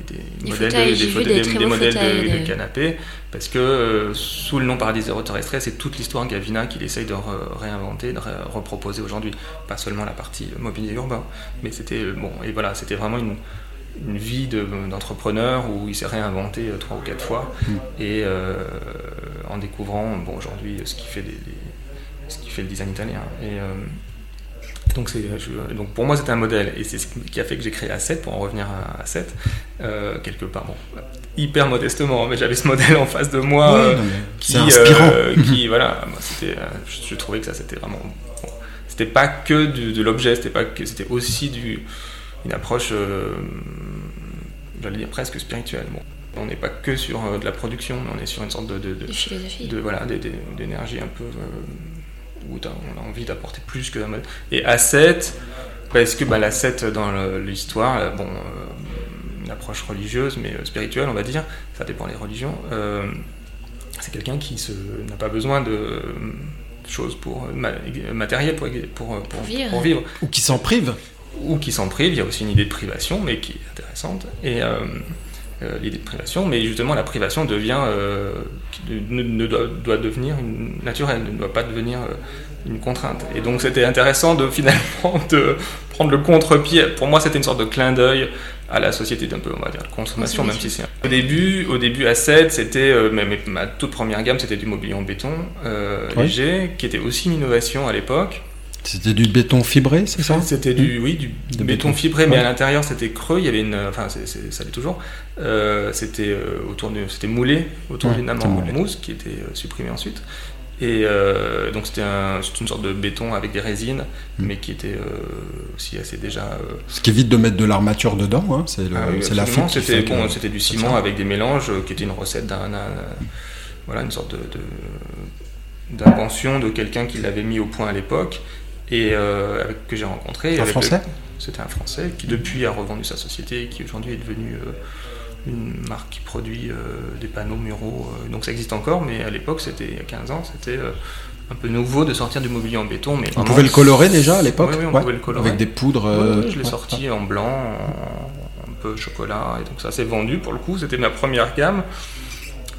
modèles de, des, modèles de, canapés parce que euh, sous le nom Paradis Zéro Terrestre c'est toute l'histoire Gavina qu'il essaye de réinventer de reproposer aujourd'hui. Pas seulement la partie mobilier urbain mais c'était bon et voilà c'était vraiment une, une vie d'entrepreneur où il s'est réinventé trois ou quatre fois. Mm. et en découvrant bon aujourd'hui ce qui fait des, ce qui fait le design italien. Et donc, donc pour moi c'était un modèle et c'est ce qui a fait que j'ai créé A7 pour en revenir à A7 euh, quelque part bon, hyper modestement mais j'avais ce modèle en face de moi euh, qui, euh, [laughs] qui voilà c'était je, trouvais que ça c'était vraiment c'était pas que de l'objet c'était pas que c'était aussi du une approche j'allais dire presque spirituelle bon. On n'est pas que sur de la production mais on est sur une sorte de, de, de, de voilà d'énergie un peu où on a envie d'apporter plus que mode. Et A7, parce que bah, la 7 dans l'histoire, euh, bon, euh, une approche religieuse, mais euh, spirituelle, on va dire, ça dépend des religions, c'est quelqu'un qui n'a pas besoin de choses pour matériel pour, pour, pour, vivre. Ou qui s'en prive. Ou qui s'en prive, il y a aussi une idée de privation, mais qui est intéressante. Et euh, l'idée de privation, mais justement la privation devient, euh, ne, doit, devenir une, naturelle, ne doit pas devenir euh, une contrainte. Et donc c'était intéressant de finalement [laughs] de prendre le contre-pied. Pour moi, c'était une sorte de clin d'œil à la société d'un peu, on va dire, de consommation, même si c'est au début, au début à 7, c'était ma toute première gamme, c'était du mobilier en béton léger, qui était aussi une innovation à l'époque. C'était du béton fibré, c'est ça? C'était du, oui, du béton, fibré, mais à l'intérieur c'était creux. Il y avait une, enfin, ça l'est toujours. Euh, c'était euh, autour de, c'était moulé autour d'une amande en mousse qui était euh, supprimée ensuite. Et donc c'était un, une sorte de béton avec des résines, mm. mais qui était aussi assez déjà. Ce qui évite de mettre de l'armature dedans, hein, c'est ah la fonte. C'était bon, du ciment avec des mélanges, qui était une recette d'un, voilà, une sorte de, d'invention de quelqu'un qui l'avait mis au point à l'époque et euh, avec, que j'ai rencontré. Un Français C'était un Français qui depuis a revendu sa société et qui aujourd'hui est devenu euh, une marque qui produit euh, des panneaux muraux. donc ça existe encore, mais à l'époque, c'était il y a 15 ans, c'était un peu nouveau de sortir du mobilier en béton. Mais on pouvait le colorer déjà à l'époque Oui, on pouvait le colorer. Avec des poudres je l'ai sorti en blanc, un peu chocolat, et donc ça s'est vendu pour le coup, c'était ma première gamme.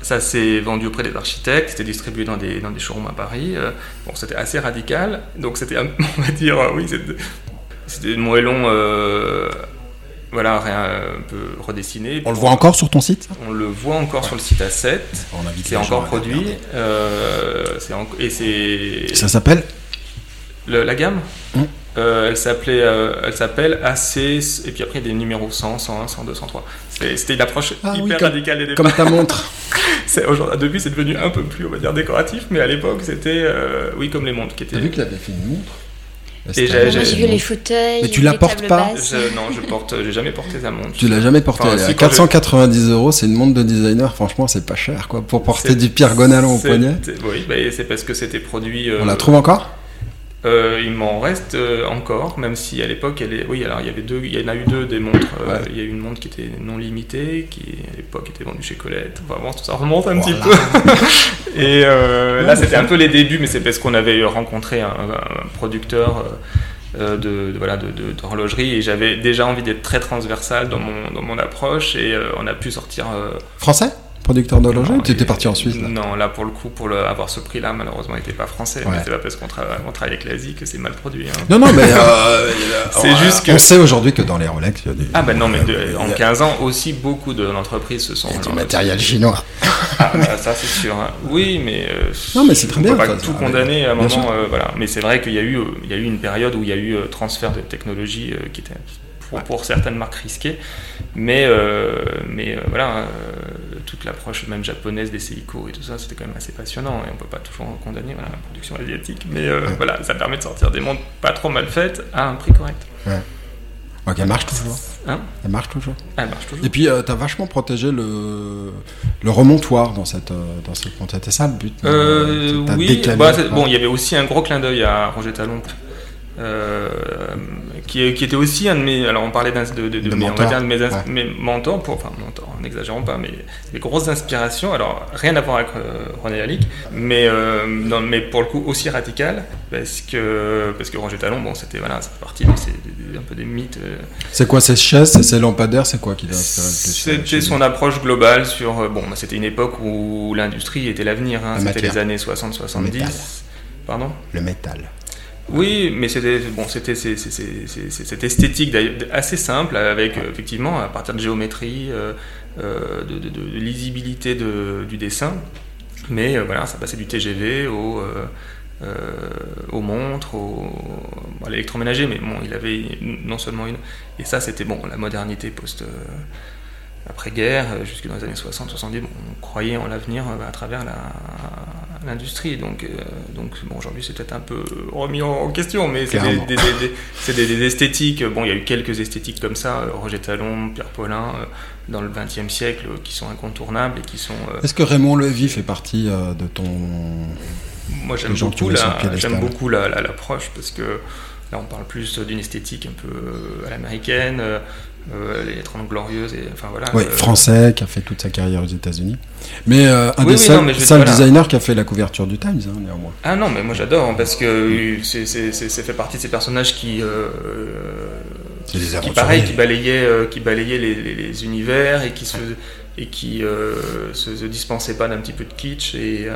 Ça s'est vendu auprès des architectes, c'était distribué dans des, dans des showrooms à Paris. Euh, bon, c'était assez radical, donc c'était, [laughs] on va dire, euh, oui, c'était une moellon, euh, voilà, un peu redessiné. On le voit encore sur ton site? On le voit encore sur le site A7. C'est encore produit. et c'est. Ça s'appelle? La gamme? Hum. elle s'appelait, elle s'appelle AC et puis après des numéros 100, 101, 102, 103. C'était une approche ah hyper radicale des Comme ta montre. [laughs] depuis, c'est devenu un peu plus, on va dire, décoratif, mais à l'époque, c'était, euh, oui, comme les montres qui étaient. T'as vu qu'il avait fait une montre et j'ai vu les fauteuils. Mais tu la portes pas Non, je porte, j'ai jamais porté ta montre. Tu l'as jamais portée. à 490 euros, c'est une montre de designer. Franchement, c'est pas cher, quoi, pour porter du Pierre Gonalon au poignet. Oui, bah, c'est parce que c'était produit. On la trouve encore? Euh, il m'en reste euh, encore, même si à l'époque, elle est... oui, alors il y avait deux, il y en a eu deux des montres. Euh, il y a eu une montre qui était non limitée, qui à l'époque était vendue chez Colette. Enfin bon, tout ça remonte un petit peu. [laughs] Et là, c'était un peu les débuts, mais c'est parce qu'on avait rencontré un, producteur de, voilà, d'horlogerie et j'avais déjà envie d'être très transversal dans mon, dans mon approche et on a pu sortir. Français? Producteur d'horlogerie ou tu étais parti en Suisse Non, là pour le coup, pour avoir ce prix-là, malheureusement, il n'était pas français. C'est pas parce qu'on travaille avec l'Asie que c'est mal produit. Hein. Non, non, mais [laughs] euh, c'est juste que. On sait aujourd'hui que dans les Rolex, il y a des. Ah, ben non, mais en 15 ans aussi, beaucoup d'entreprises se sont. Il y a du matériel chinois. Ah, bah, ça c'est sûr. Hein. Oui, mais. Euh, non, mais c'est très bien. On peut pas tout condamner à un moment. Euh, voilà. Mais c'est vrai qu'il y, a eu, il y a eu une période où il y a eu transfert de technologie qui était pour, certaines marques risquées. Mais, mais voilà, euh, toute l'approche même japonaise des Seiko et tout ça, c'était quand même assez passionnant. Et on peut pas toujours condamner la production asiatique. Mais voilà, ça permet de sortir des montres pas trop mal faites à un prix correct. Ouais. Donc elle marche toujours. Hein elle marche toujours. Elle marche toujours. Et puis tu as vachement protégé le, le remontoir dans cette, dans cette montre. C'était ça le but Oui, bah, bon, il y avait aussi un gros clin d'œil à Roger Talon euh, qui, qui, était aussi un de mes. Alors, on parlait de, de, de, de, mes, on va dire de mes, mes, mentors, pour, enfin, mentors, n'exagérons pas, mais des grosses inspirations. Alors, rien à voir avec euh, René Lalique, mais, euh, non, mais pour le coup aussi radical, parce que, parce que Roger Talon, bon, c'était voilà, ça fait partie de, un peu des mythes. C'est quoi ces chaises, ces lampadaires, c'est quoi qui l'a C'était son approche globale sur. Bon, bah, c'était une époque où l'industrie était l'avenir, hein, c'était les années 60-70. Pardon? Le métal. Oui, mais c'était bon, c'était cette esthétique assez simple avec effectivement à partir de géométrie, euh, euh, de, lisibilité du dessin, mais euh, voilà, ça passait du TGV au aux montres, à l'électroménager, mais bon, il avait non seulement une, et ça c'était bon, la modernité post après-guerre, jusque dans les années 60-70, on croyait en l'avenir à travers la, l'industrie. Donc, euh, donc bon, aujourd'hui, c'est peut-être un peu remis en question, mais c'est des, des, esthétiques. Bon, il y a eu quelques esthétiques comme ça, euh, Roger Talon, Pierre Paulin, euh, dans le XXe siècle, qui sont incontournables et qui sont. Est-ce que Raymond Levy fait partie de ton. Moi, j'aime beaucoup, la, j'aime beaucoup l'approche parce que là, on parle plus d'une esthétique un peu à l'américaine. Euh, les 30 glorieuses et enfin voilà oui, euh, français qui a fait toute sa carrière aux États-Unis. Mais euh, un des seuls, designers qui a fait la couverture du Times hein, néanmoins. Ah non mais moi j'adore hein, parce que c'est fait partie de ces personnages qui qui pareil qui balayaient qui balayaient les, les, univers et qui se et qui se, dispensaient pas d'un petit peu de kitsch et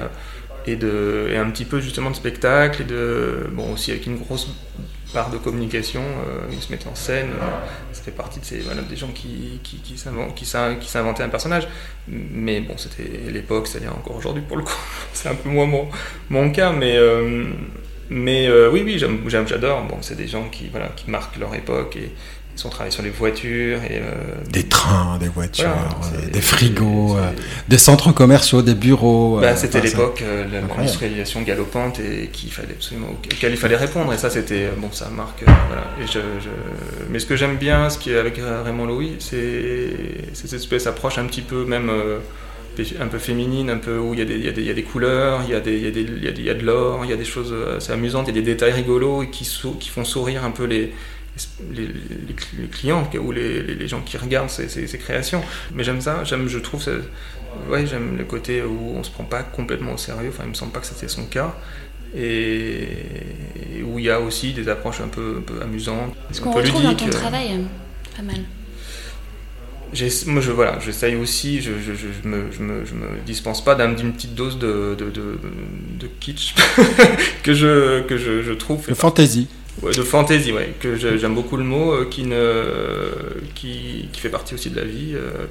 et, de, et un petit peu justement de spectacle et de bon aussi avec une grosse part de communication, euh, ils se mettent en scène, euh, ça fait partie de ces, des gens qui, qui, qui s'inventaient un personnage. Mais bon, c'était l'époque, c'est-à-dire encore aujourd'hui pour le coup. [laughs] c'est un peu moins mon, mon cas, mais, euh, mais oui, oui, j'adore. Bon, c'est des gens qui, voilà, qui marquent leur époque et, ils ont travaillé sur les voitures. Et, euh, des trains, des voitures, euh, des frigos, euh, des centres commerciaux, des bureaux. Bah, c'était l'époque, l'industrialisation galopante et qu'il fallait absolument, auquel il fallait répondre. Et ça, c'était, bon, ça marque. voilà. et je, Mais ce que j'aime bien, ce qui est avec Raymond Louis, c'est cette espèce d'approche un petit peu même un peu féminine, un peu où il y a des, il y a des, il y a des couleurs, il y a, des, il, y a des, il, y a de l'or, il y a des choses assez amusantes, il y a des détails rigolos qui, qui font sourire un peu les, les, clients ou les, gens qui regardent ces, créations. Mais j'aime ça, j'aime, je trouve, ouais, j'aime le côté où on se prend pas complètement au sérieux. Enfin, il me semble pas que c'était son cas. Et, où il y a aussi des approches un peu, amusantes. Ce qu'on retrouve dans ton travail, hein, pas mal. Moi, je, voilà, j'essaye aussi, je, je, je, me, je, me, je me dispense pas d'une petite dose de, de, de, de kitsch [laughs] que, je, que je, je trouve. De fantaisie de fantaisie, ouais, que j'aime beaucoup le mot, euh, qui, ne, qui, qui, fait partie aussi de la vie, euh,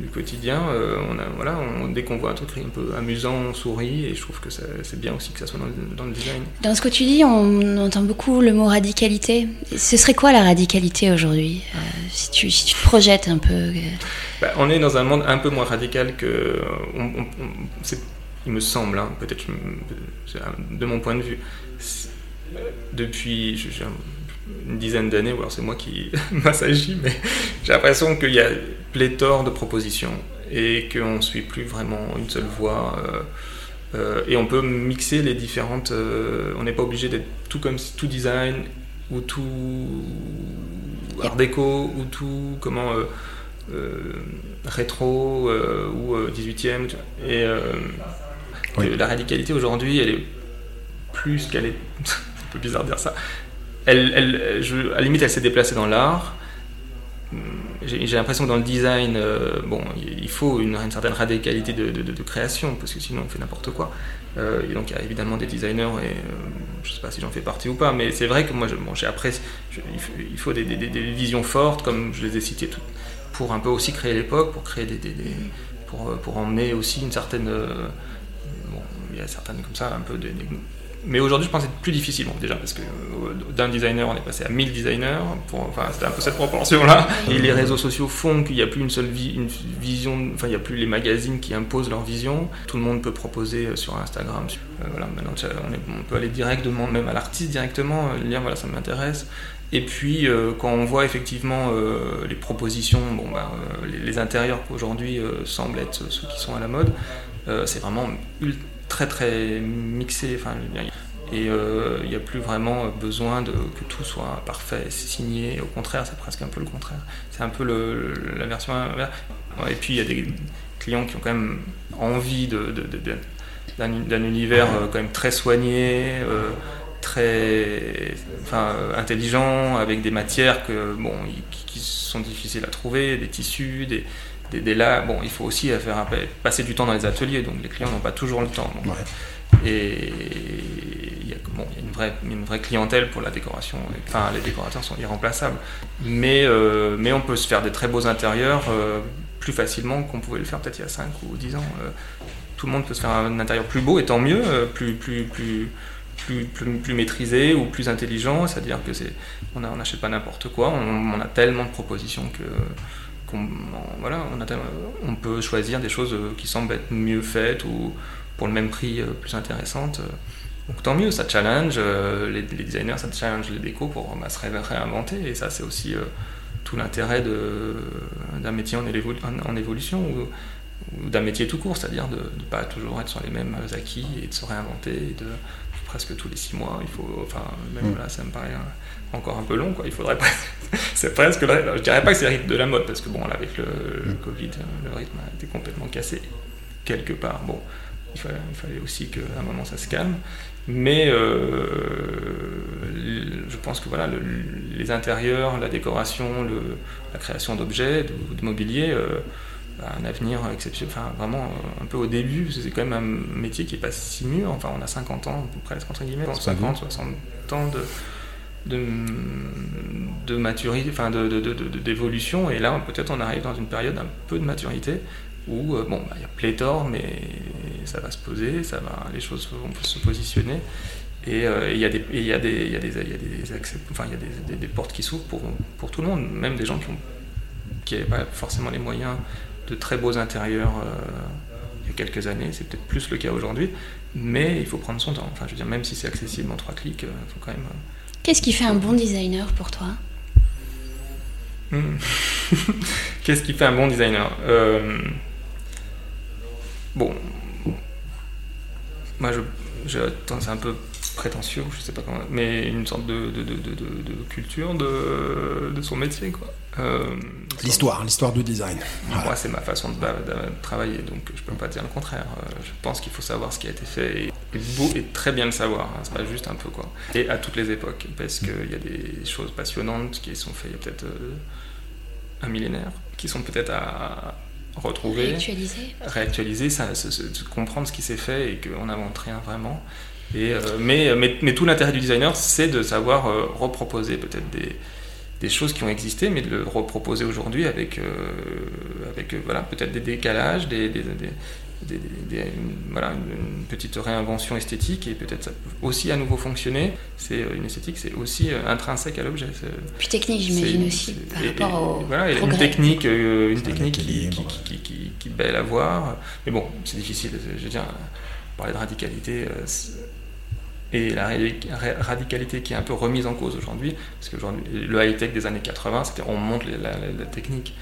du quotidien. Euh, on a, voilà, on, dès qu'on voit un truc un peu amusant, on sourit, et je trouve que c'est bien aussi que ça soit dans le, dans le, design. Dans ce que tu dis, on entend beaucoup le mot radicalité. Ce serait quoi la radicalité aujourd'hui, si, tu, si tu te projetes un peu bah, On est dans un monde un peu moins radical que... il me semble, hein, peut-être de mon point de vue depuis une dizaine d'années, ou alors c'est moi qui [laughs] m'assagis, mais j'ai l'impression qu'il y a pléthore de propositions et qu'on ne suit plus vraiment une seule voie. Euh, euh, et on peut mixer les différentes. Euh, on n'est pas obligé d'être tout comme tout design ou tout art déco ou tout comment rétro ou 18e. Et la radicalité aujourd'hui, elle est plus qu'elle est bizarre de dire ça. elle, je, à la limite, elle s'est déplacée dans l'art. J'ai l'impression que dans le design, euh, bon, il faut une, certaine radicalité de, création, parce que sinon on fait n'importe quoi. Euh, et donc il y a évidemment des designers, et euh, je ne sais pas si j'en fais partie ou pas, mais c'est vrai que moi, j'ai bon, après, je, il faut des, visions fortes, comme je les ai citées toutes, pour un peu aussi créer l'époque, pour créer des, pour emmener aussi une certaine, bon, il y a certaines comme ça, un peu des, mais aujourd'hui, je pense que c'est plus difficile, déjà, parce que euh, d'un designer, on est passé à 1000 designers. Pour, enfin, c'était un peu cette proportion-là. Et les réseaux sociaux font qu'il n'y a plus une seule une vision, enfin, il n'y a plus les magazines qui imposent leur vision. Tout le monde peut proposer euh, sur Instagram. Euh, voilà, maintenant, on, peut aller directement, même à l'artiste directement, dire voilà, ça m'intéresse. Et puis, quand on voit effectivement les propositions, bon, bah, les, les, intérieurs aujourd'hui semblent être ceux qui sont à la mode, c'est vraiment ultra très très mixé. Enfin, et euh, il n'y a plus vraiment besoin de, que tout soit parfait, signé. Au contraire, c'est presque un peu le contraire. C'est un peu le, la version Et puis il y a des clients qui ont quand même envie de, d'un univers euh, quand même très soigné, euh, très enfin, intelligent, avec des matières que, bon, qui, sont difficiles à trouver, des tissus, des, des, là, bon, il faut aussi faire passer du temps dans les ateliers, donc les clients n'ont pas toujours le temps. Et il y, a, une vraie, une vraie clientèle pour la décoration. Enfin, les décorateurs sont irremplaçables. Mais, euh, mais on peut se faire des très beaux intérieurs euh, plus facilement qu'on pouvait le faire peut-être il y a 5 ou 10 ans. Euh, tout le monde peut se faire un intérieur plus beau et tant mieux, plus, plus, plus, plus, plus, maîtrisé ou plus intelligent. C'est-à-dire que c'est, on n'achète pas n'importe quoi. On, on, a tellement de propositions que on, peut choisir des choses euh, qui semblent être mieux faites ou pour le même prix euh, plus intéressantes. Donc tant mieux, ça challenge euh, les, designers, ça challenge les décos pour bah, se réinventer. Et ça, c'est aussi tout l'intérêt d'un métier en, évolution ou, d'un métier tout court, c'est-à-dire de ne pas toujours être sur les mêmes acquis et de se réinventer. Presque tous les six mois, il faut, enfin, même mm. là, ça me paraît encore un peu long, quoi. Il faudrait pas, [laughs] c'est presque, je dirais pas que c'est le rythme de la mode, parce que bon, là, avec le, mm. Covid, le rythme a été complètement cassé quelque part. Bon, il fallait, aussi qu'à un moment ça se calme, mais euh, je pense que voilà, les intérieurs, la décoration, le, la création d'objets, de, mobilier. Euh, un avenir exceptionnel, enfin vraiment euh, un peu au début, parce que c'est quand même un métier qui est pas si mûr, enfin on a 50 ans, presque entre guillemets, 50, 60 ans de, de, de maturité, enfin d'évolution, de, et là peut-être on arrive dans une période un peu de maturité où euh, bon, bah, il y a pléthore, mais ça va se poser, ça va, les choses vont se positionner. Et il y a des, il y a des, il y a des, y a des, enfin, il y a des, des, portes qui s'ouvrent pour, pour tout le monde, même des gens qui ont qui n'avaient pas forcément les moyens de très beaux intérieurs euh, il y a quelques années, c'est peut-être plus le cas aujourd'hui, mais il faut prendre son temps. Enfin, je veux dire, même si c'est accessible en trois clics, il euh, faut quand même. Euh, Qu'est-ce qui fait un bon designer pour toi? Hmm. [laughs] Qu'est-ce qui fait un bon designer? Bon, moi, je, c'est un peu prétentieux, je sais pas comment, mais une sorte de, de, de, de culture de, son métier, quoi. Euh, l'histoire, l'histoire du design. Moi, c'est ma façon de, travailler, donc je peux pas dire le contraire. Euh, je pense qu'il faut savoir ce qui a été fait, et, beau, et très bien le savoir, hein, c'est pas juste un peu, quoi. Et à toutes les époques, parce qu'il y a des choses passionnantes qui sont faites il y a peut-être euh, un millénaire, qui sont peut-être à retrouver, réactualiser, réactualiser ça, comprendre ce qui s'est fait et qu'on n'invente rien vraiment. Et, mais, mais, mais, tout l'intérêt du designer, c'est de savoir reproposer peut-être des, des choses qui ont existé, mais de le reproposer aujourd'hui avec, euh, avec euh, voilà, peut-être des décalages, des, des, des, voilà, une, petite réinvention esthétique, et peut-être ça peut aussi à nouveau fonctionner. C'est euh, une esthétique, c'est aussi intrinsèque à l'objet. Puis technique, j'imagine aussi, par rapport au voilà, une technique, une technique qui, qui, qui, qui, est belle à voir. Mais bon, c'est difficile, je veux dire, parler de radicalité et la radicalité qui est un peu remise en cause aujourd'hui, parce que le high-tech des années 80, c'était on monte la, technique,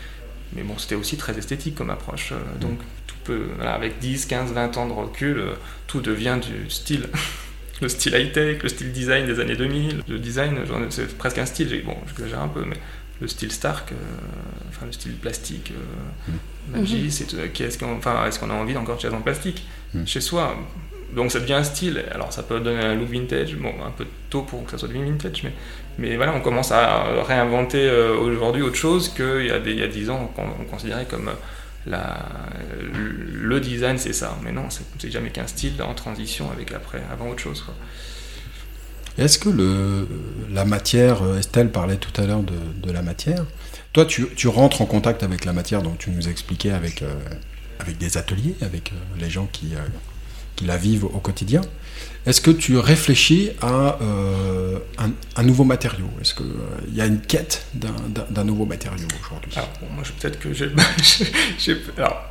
mais bon, c'était aussi très esthétique comme approche, euh, donc tout peut, avec 10, 15, 20 ans de recul, euh, tout devient du style. [laughs] le style high-tech, le style design des années 2000, le design, c'est presque un style, bon, j'exagère un peu, mais le style Stark, euh, enfin le style plastique, euh, mm. Magie, c'est, est-ce qu'on enfin, est qu'on a envie encore de choses en plastique? Mm. chez soi donc ça devient un style. Alors ça peut donner un look vintage, bon, un peu tôt pour que ça soit du vintage, mais, mais voilà, on commence à réinventer euh, aujourd'hui autre chose qu'il y, a il y a 10 ans qu'on considérait comme la, le design, c'est ça. Mais non, c'est jamais qu'un style en transition avec l'après, avant autre chose. Est-ce que le, la matière, Estelle parlait tout à l'heure de, la matière, toi tu, tu, rentres en contact avec la matière dont tu nous expliquais avec, euh, avec des ateliers, avec euh, les gens qui, euh, qui la vivent au quotidien. Est-ce que tu réfléchis à euh, un, un, nouveau matériau? Est-ce qu'il il y a une quête d'un nouveau matériau aujourd'hui? Alors, bon, moi, peut-être que [laughs] j'ai. alors,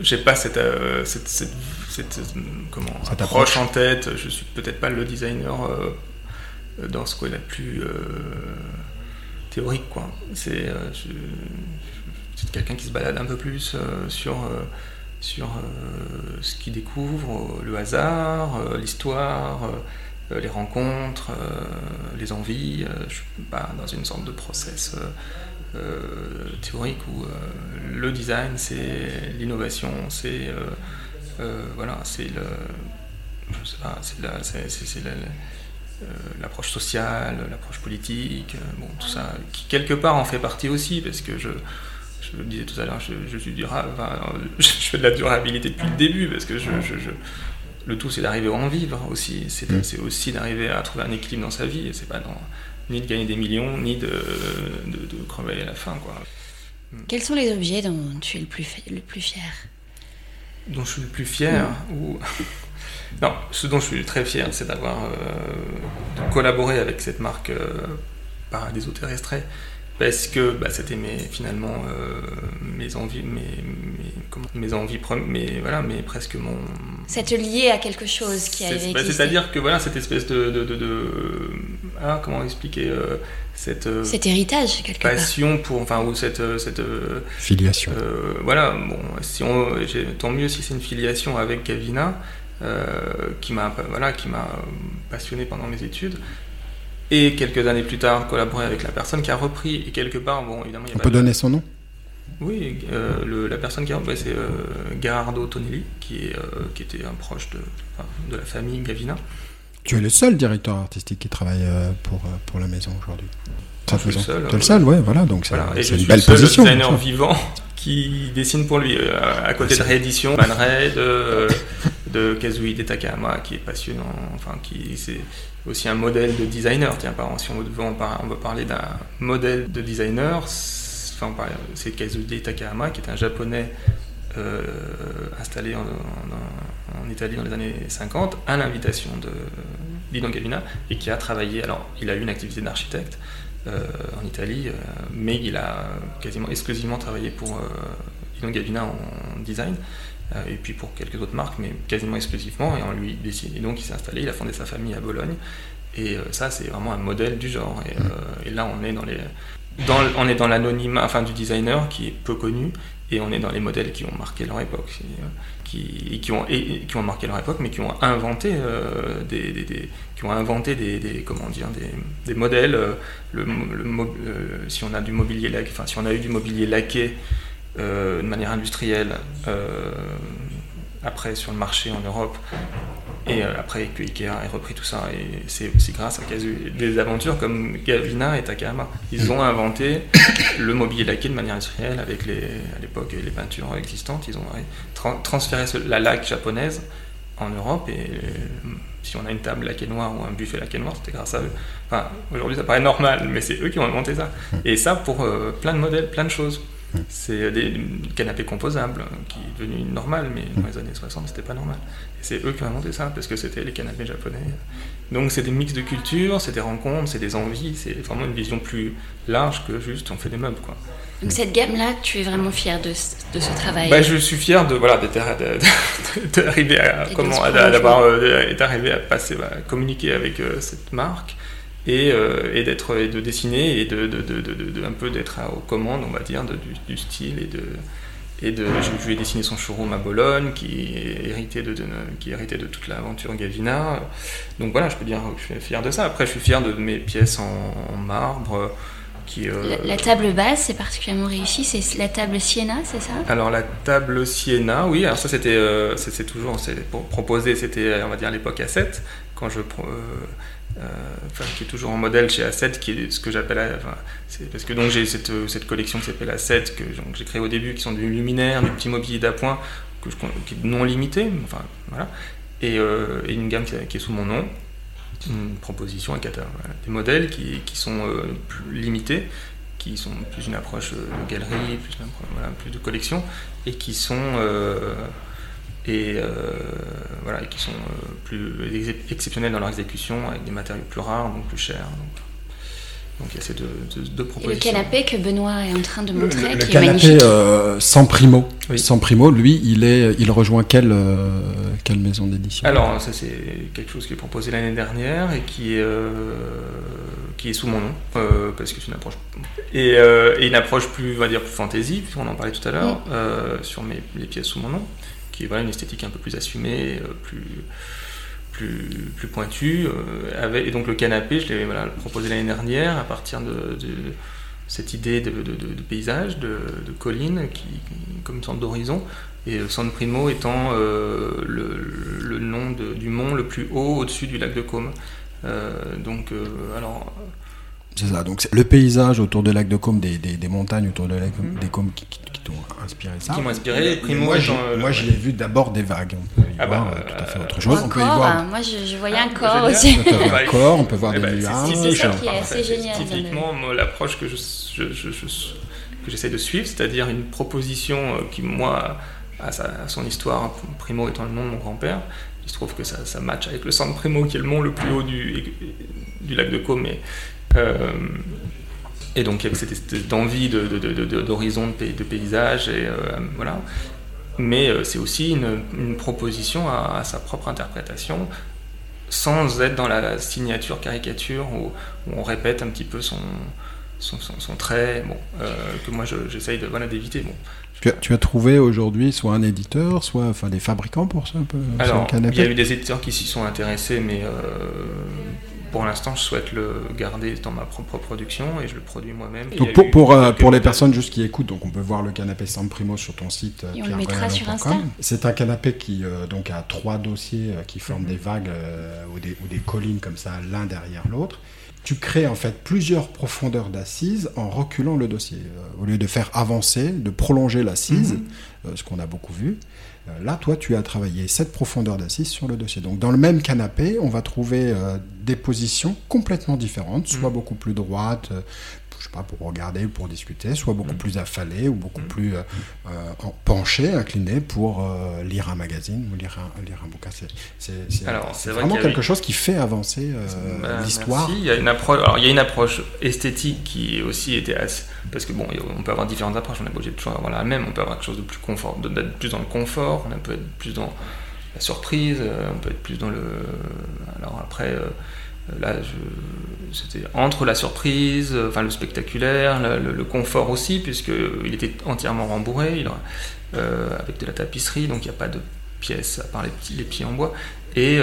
j'ai pas cette, euh, cette, cette, cette comment, cette approche en tête. Je suis peut-être pas le designer euh, dans ce qu'on est plus euh, théorique. quoi. C'est quelqu'un qui se balade un peu plus sur sur euh, ce qu'il découvre, le hasard, euh, l'histoire, euh, les rencontres, les envies. je suis pas dans une sorte de process théorique où le design c'est l'innovation, c'est voilà, c'est le, c'est l'approche sociale, l'approche politique, bon, tout ça, qui quelque part en fait partie aussi, parce que je, je le disais tout à l'heure, je, suis durable, [laughs] je fais de la durabilité depuis le début parce que je, le tout c'est d'arriver à en vivre aussi. C'est mm. aussi d'arriver à trouver un équilibre dans sa vie. C'est pas dans, ni de gagner des millions, ni de, de, crever à la fin. Quoi. Mm. Quels sont les objets dont tu es le plus, le plus fier? Dont je suis le plus fier mm. ou... [laughs] Non, ce dont je suis très fier, c'est d'avoir euh, collaboré avec cette marque euh, Paradiso Terrestre parce que bah, c'était mes, finalement euh, mes envies, mes, mes, comment, mes envies, mais voilà, mais presque mon. C'est lié à quelque chose qui a bah, C'est-à-dire que voilà, cette espèce de, de, de, ah, comment expliquer euh, cette. Euh, Cet héritage quelque passion pour, enfin ou cette cette filiation. voilà, bon, si on, tant mieux si c'est une filiation avec Gavina. qui m'a voilà, qui m'a passionné pendant mes études et quelques années plus tard collaborer avec la personne qui a repris. Et quelque part bon évidemment on peut donner son nom? Oui euh, le, la personne qui a repris c'est euh, Gerardo Tonelli qui est euh, qui était un proche de de la famille Gavina. Tu es le seul directeur artistique qui travaille euh, pour pour la maison aujourd'hui. Je suis le seul, tu es le seul ouais voilà donc c'est voilà. une belle seul position designer vivant qui dessine pour lui à côté de réédition Man Ray de de Kazui Takahama qui est passionnant enfin qui c'est aussi un modèle de designer. Tiens, par si on veut, on va parler d'un modèle de designer, c'est Kazuki Takahama, qui est un japonais euh, installé en, Italie dans les années 50, à l'invitation de Dino Gavina, et qui a travaillé, alors il a eu une activité d'architecte euh, en Italie, euh, mais il a quasiment exclusivement travaillé pour Dino Gavina en design. Euh, et puis pour quelques autres marques, mais quasiment exclusivement, et on lui décide. Et donc il s'est installé, il a fondé sa famille à Bologne, et euh, ça c'est vraiment un modèle du genre. Et, euh, là on est dans les, on est dans l'anonymat, enfin du designer qui est peu connu, et on est dans les modèles qui ont marqué leur époque, qui, ont, qui ont marqué leur époque, mais qui ont inventé des, qui ont inventé des, comment dire, des, modèles. Le, si on a du mobilier laqué, enfin si on a eu du mobilier laqué de manière industrielle euh, après sur le marché en Europe et euh, après que Ikea ait repris tout ça et c'est aussi grâce à des aventures comme Gavina et Takahama ils ont inventé le mobilier laqué de manière industrielle avec les, à l'époque les peintures existantes ils ont transféré la laque japonaise en Europe et si on a une table laquée noire ou un buffet laqué noir, c'était grâce à eux. Enfin, aujourd'hui ça paraît normal, mais c'est eux qui ont inventé ça. Et ça pour plein de modèles, plein de choses. C'est des canapés composables qui est devenu normal, mais dans les années 60, c'était pas normal. Et c'est eux qui ont inventé ça, parce que c'était les canapés japonais. Donc c'est des mix de cultures, c'est des rencontres, c'est des envies, c'est vraiment une vision plus large que juste on fait des meubles. Quoi. Donc cette gamme-là, tu es vraiment fier de, de ce travail? Bah, Je suis fier de voilà d'arriver à comment d'avoir euh, d'arriver à passer à communiquer avec euh, cette marque et, euh, et d'être de dessiner et de, de, de, de un peu d'être aux commandes on va dire du, du, style et de et de je lui ai dessiné son showroom à Bologne qui est hérité de, qui hérité de toute l'aventure Gavina donc voilà je peux dire que je suis fier de ça après je suis fier de mes pièces en, marbre Qui, la, table basse, c'est particulièrement réussi. C'est la table Siena, c'est ça? Alors la table Siena, oui. Alors ça, c'était, c'est toujours, c'est proposer, c'était, on va dire, à l'époque A7, quand je euh, enfin, qui est toujours en modèle chez A7, qui est ce que j'appelle, parce que donc j'ai cette, cette, collection qui s'appelle A7 que j'ai créée au début, qui sont du luminaire, du petit mobilier d'appoint, qui est non limité, enfin voilà, et, euh, une gamme qui, est sous mon nom, une proposition, un catalogue, des modèles qui, qui sont euh, plus limités, qui sont plus une approche de galerie, plus de collection, et qui sont et euh, voilà, qui sont euh, plus exceptionnels dans leur exécution, avec des matériaux plus rares, donc plus chers. Donc, il y a ces deux, propositions. Et le canapé que Benoît est en train de montrer, le, qui canapé euh, sans primo. Sans primo, lui, il, est, il rejoint quelle, quelle maison d'édition? Alors, ça, c'est quelque chose qui est proposé l'année dernière et qui est, qui est sous mon nom, parce que c'est une approche. Et, une approche plus, on va dire, plus fantaisie, puisqu'on en parlait tout à l'heure, sur mes, les pièces sous mon nom qui est une esthétique un peu plus assumée, euh, plus, plus, pointue. Euh, et donc le canapé, je l'ai proposé l'année dernière à partir de, cette idée de, paysage, de, colline, qui, comme une sorte d'horizon, et San Primo étant euh, le, nom du mont le plus haut au-dessus du lac de Côme. donc, alors, c'est ça, donc le paysage autour du lac de Côme, des, des, montagnes autour du lac mm des Cômes qui, t'ont inspiré ça. Qui m'ont inspiré, Primo Moi, moi ai vu d'abord des vagues. On peut y ah voir bah, tout à fait autre chose. On peut y voir... moi je, voyais un ah, corps aussi. On peut voir un [laughs] corps, on peut voir eh des ben, nuages. C'est ça qui est assez génial. Typiquement, l'approche que j'essaie de suivre, c'est-à-dire une proposition euh, qui, moi, a, son histoire, Primo étant le nom de mon grand-père, il se trouve que ça, ça match avec le centre Primo, qui est le mont le plus haut du, du lac de Côme. Euh, et donc il y avait cette envie d'horizon de, de, paysage, et euh, voilà. Mais euh, c'est aussi une, proposition à, sa propre interprétation, sans être dans la signature caricature où, on répète un petit peu son, son, son, trait, bon, que moi j'essaye de voilà, d'éviter. Bon. Tu as, tu as, trouvé aujourd'hui soit un éditeur, soit enfin, des fabricants pour ça un peu Alors, il y a eu des éditeurs qui s'y sont intéressés, mais pour l'instant, je souhaite le garder dans ma propre production et je le produis moi-même. Donc pour, pour, euh, pour les personnes juste qui écoutent, donc on peut voir le canapé San Primo sur ton site. Et on le mettra sur Insta. C'est un canapé qui euh, donc a trois dossiers euh, qui forment mhm. des vagues ou, des, ou des collines comme ça, l'un derrière l'autre tu crées en fait plusieurs profondeurs d'assises en reculant le dossier. au lieu de faire avancer, de prolonger l'assise, mhm. ce qu'on a beaucoup vu, euh, là, toi, tu as travaillé cette profondeur d'assise sur le dossier. Donc, dans le même canapé, on va trouver euh, des positions complètement différentes, soit mm. beaucoup plus droites, euh, je sais pas, pour regarder ou pour discuter, soit beaucoup mm. plus affalées ou beaucoup mm. plus penchées, inclinées pour lire un magazine ou lire un, lire un bouquin. C'est vraiment quelque chose qui fait avancer bah, l'histoire. Il y a une approche, il y a une approche esthétique qui aussi était assez parce que bon, on peut avoir différentes approches, on n'est pas obligé de toujours avoir la même, on peut avoir quelque chose de plus confort, d'être plus dans le confort, on peut être plus dans la surprise, euh, on peut être plus dans le. Alors après, euh, là, c'était entre la surprise, enfin le spectaculaire, le, confort aussi, puisqu'il était entièrement rembourré, euh, avec de la tapisserie, donc il n'y a pas de pièces à part les, pieds en bois, et,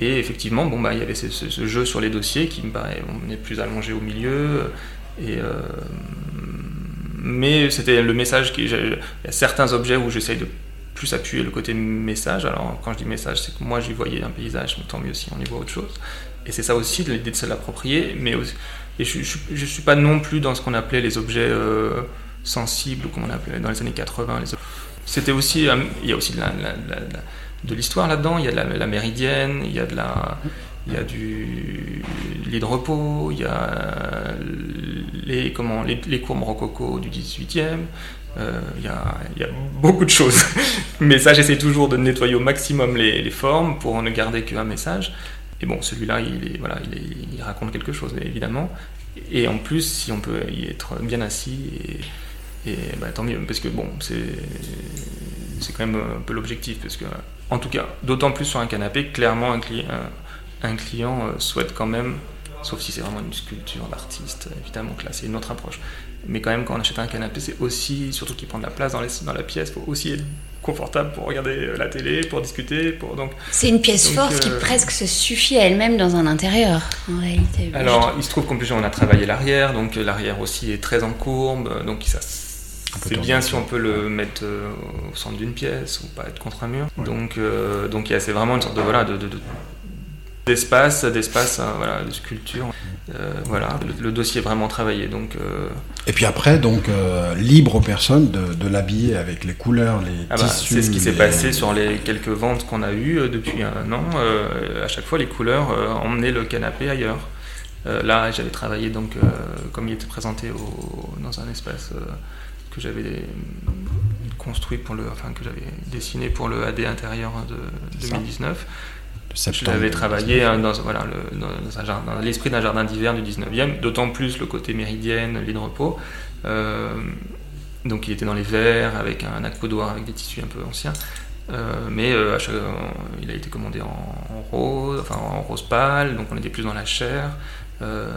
et effectivement, bon, bah, il y avait ce, jeu sur les dossiers qui me paraît, on est plus allongé au milieu. Et, euh, mais c'était le message. Il y a certains objets où j'essaye de plus appuyer le côté message. Alors, quand je dis message, c'est que moi, j'y voyais un paysage, mais tant mieux si on y voit autre chose. Et c'est ça aussi, l'idée de se l'approprier. Mais et je ne suis pas non plus dans ce qu'on appelait les objets euh, sensibles, ou comme on appelait dans les années 80. Les... C'était aussi. Euh, il y a aussi de de l'histoire là-dedans. Il y a la, méridienne, il y a de la, il y a du lit de repos, il y a les, comment, les, les courbes rococo du 18e. Euh, il, y a, il, y a, beaucoup de choses. [laughs] Mais ça, j'essaie toujours de nettoyer au maximum les, formes pour ne garder qu'un message. Et bon, celui-là, il, est, voilà, il, raconte quelque chose, évidemment. Et en plus, si on peut y être bien assis, et, bah, tant mieux, parce que bon, c'est quand même un peu l'objectif, parce que, en tout cas, d'autant plus sur un canapé, clairement, un, client, un, client euh, souhaite quand même sauf si c'est vraiment une sculpture d'artiste, évidemment que là c'est une autre approche. Mais quand même, quand on achète un canapé, c'est aussi, surtout qu'il prend de la place dans, les, dans la pièce, il faut aussi être confortable pour regarder la télé, pour discuter. Pour, donc, c'est une pièce donc, forte qui euh, presque se suffit à elle-même dans un intérieur, en réalité. Alors, il se trouve qu'en plus, on a travaillé l'arrière, donc l'arrière aussi est très en courbe, donc ça. C'est bien si on peut le mettre euh, au centre d'une pièce ou pas être contre un mur. Ouais. Donc, euh, donc c'est vraiment une sorte de voilà de, de, de d'espace, d'espace, hein, voilà, de sculpture. Euh, voilà, le, le, dossier est vraiment travaillé. Donc, euh... Et puis après, donc euh, libre aux personnes de, de l'habiller avec les couleurs, les ah bah, tissus. C'est ce qui s'est passé sur les quelques ventes qu'on a eues depuis un an. À chaque fois, les couleurs emmenaient le canapé ailleurs. Là, j'avais travaillé donc comme il était présenté au, dans un espace que j'avais construit pour le, enfin que j'avais dessiné pour le AD intérieur de 2019. Je l'avais travaillé le, dans, l'esprit d'un jardin d'hiver du 19e, d'autant plus le côté méridienne, lit de repos. Donc il était dans les verts, avec un accoudoir avec des tissus un peu anciens. Euh, mais euh, il a été commandé en, rose, en rose pâle, donc on était plus dans la chair. Euh,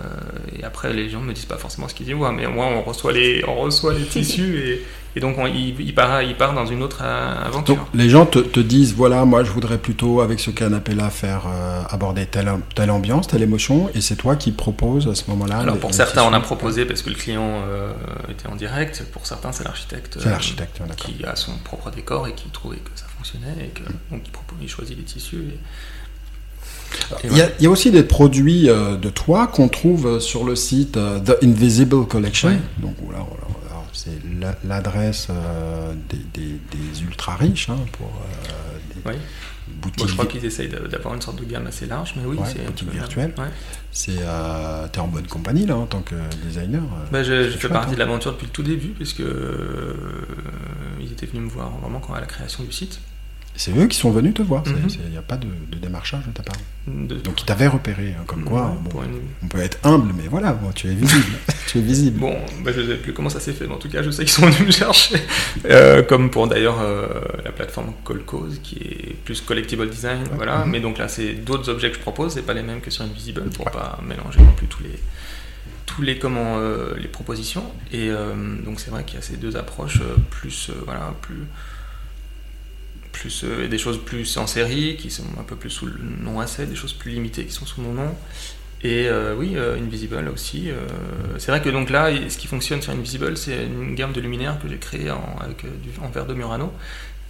et après, les gens ne me disent pas forcément ce qu'ils disent, ouais, mais moi, on reçoit les, on reçoit les [laughs] tissus et, et donc on, il, il, part, il part dans une autre aventure. Donc, les gens te, te, disent, voilà, moi, je voudrais plutôt, avec ce canapé-là, faire euh, aborder telle, telle ambiance, telle émotion, et c'est toi qui proposes à ce moment-là. Alors, pour certains, on a proposé parce que le client euh, était en direct. Pour certains, c'est l'architecte C'est l'architecte, qui a son propre décor et qui trouvait que ça fonctionnait et que, donc il, propose, il choisit les tissus. Et, il y, a, il y, a, aussi des produits euh, de toi qu'on trouve sur le site euh, The Invisible Collection. Donc c'est l'adresse euh, des, des, des, ultra riches hein, pour des oui. boutiques. Bon, je crois qu'ils essayent d'avoir une sorte de gamme assez large, mais oui, ouais, c'est boutique virtuelle. Ouais. C'est t'es en bonne compagnie là en tant que designer. Bah, je, je fais partie hein. de l'aventure depuis le tout début puisque euh, ils étaient venus me voir vraiment quand à la création du site. C'est eux qui sont venus te voir, il Mhm. n'y a pas de, de, démarchage de ta part. De... Donc ils t'avaient repéré, hein, comme quoi, Ouais, bon, une... on peut être humble, mais voilà, bon, tu es visible. [laughs] tu es visible. Bon, bah, je ne sais plus comment ça s'est fait, mais en tout cas, je sais qu'ils sont venus me chercher. [laughs] Euh, comme pour d'ailleurs euh, la plateforme Colcause, qui est plus collectible design, Ouais. voilà. Mhm. Mais donc là, c'est d'autres objets que je propose, c'est pas les mêmes que sur Invisible, pour Ouais. pas mélanger non plus tous les tous les comment euh, les propositions. Et donc c'est vrai qu'il y a ces deux approches plus voilà plus euh, des choses plus en série qui sont un peu plus sous le nom assez, des choses plus limitées qui sont sous mon nom. Et euh, oui, euh, Invisible aussi. c'est vrai que donc là, ce qui fonctionne sur Invisible, c'est une gamme de luminaires que j'ai créée en, avec du, verre de Murano,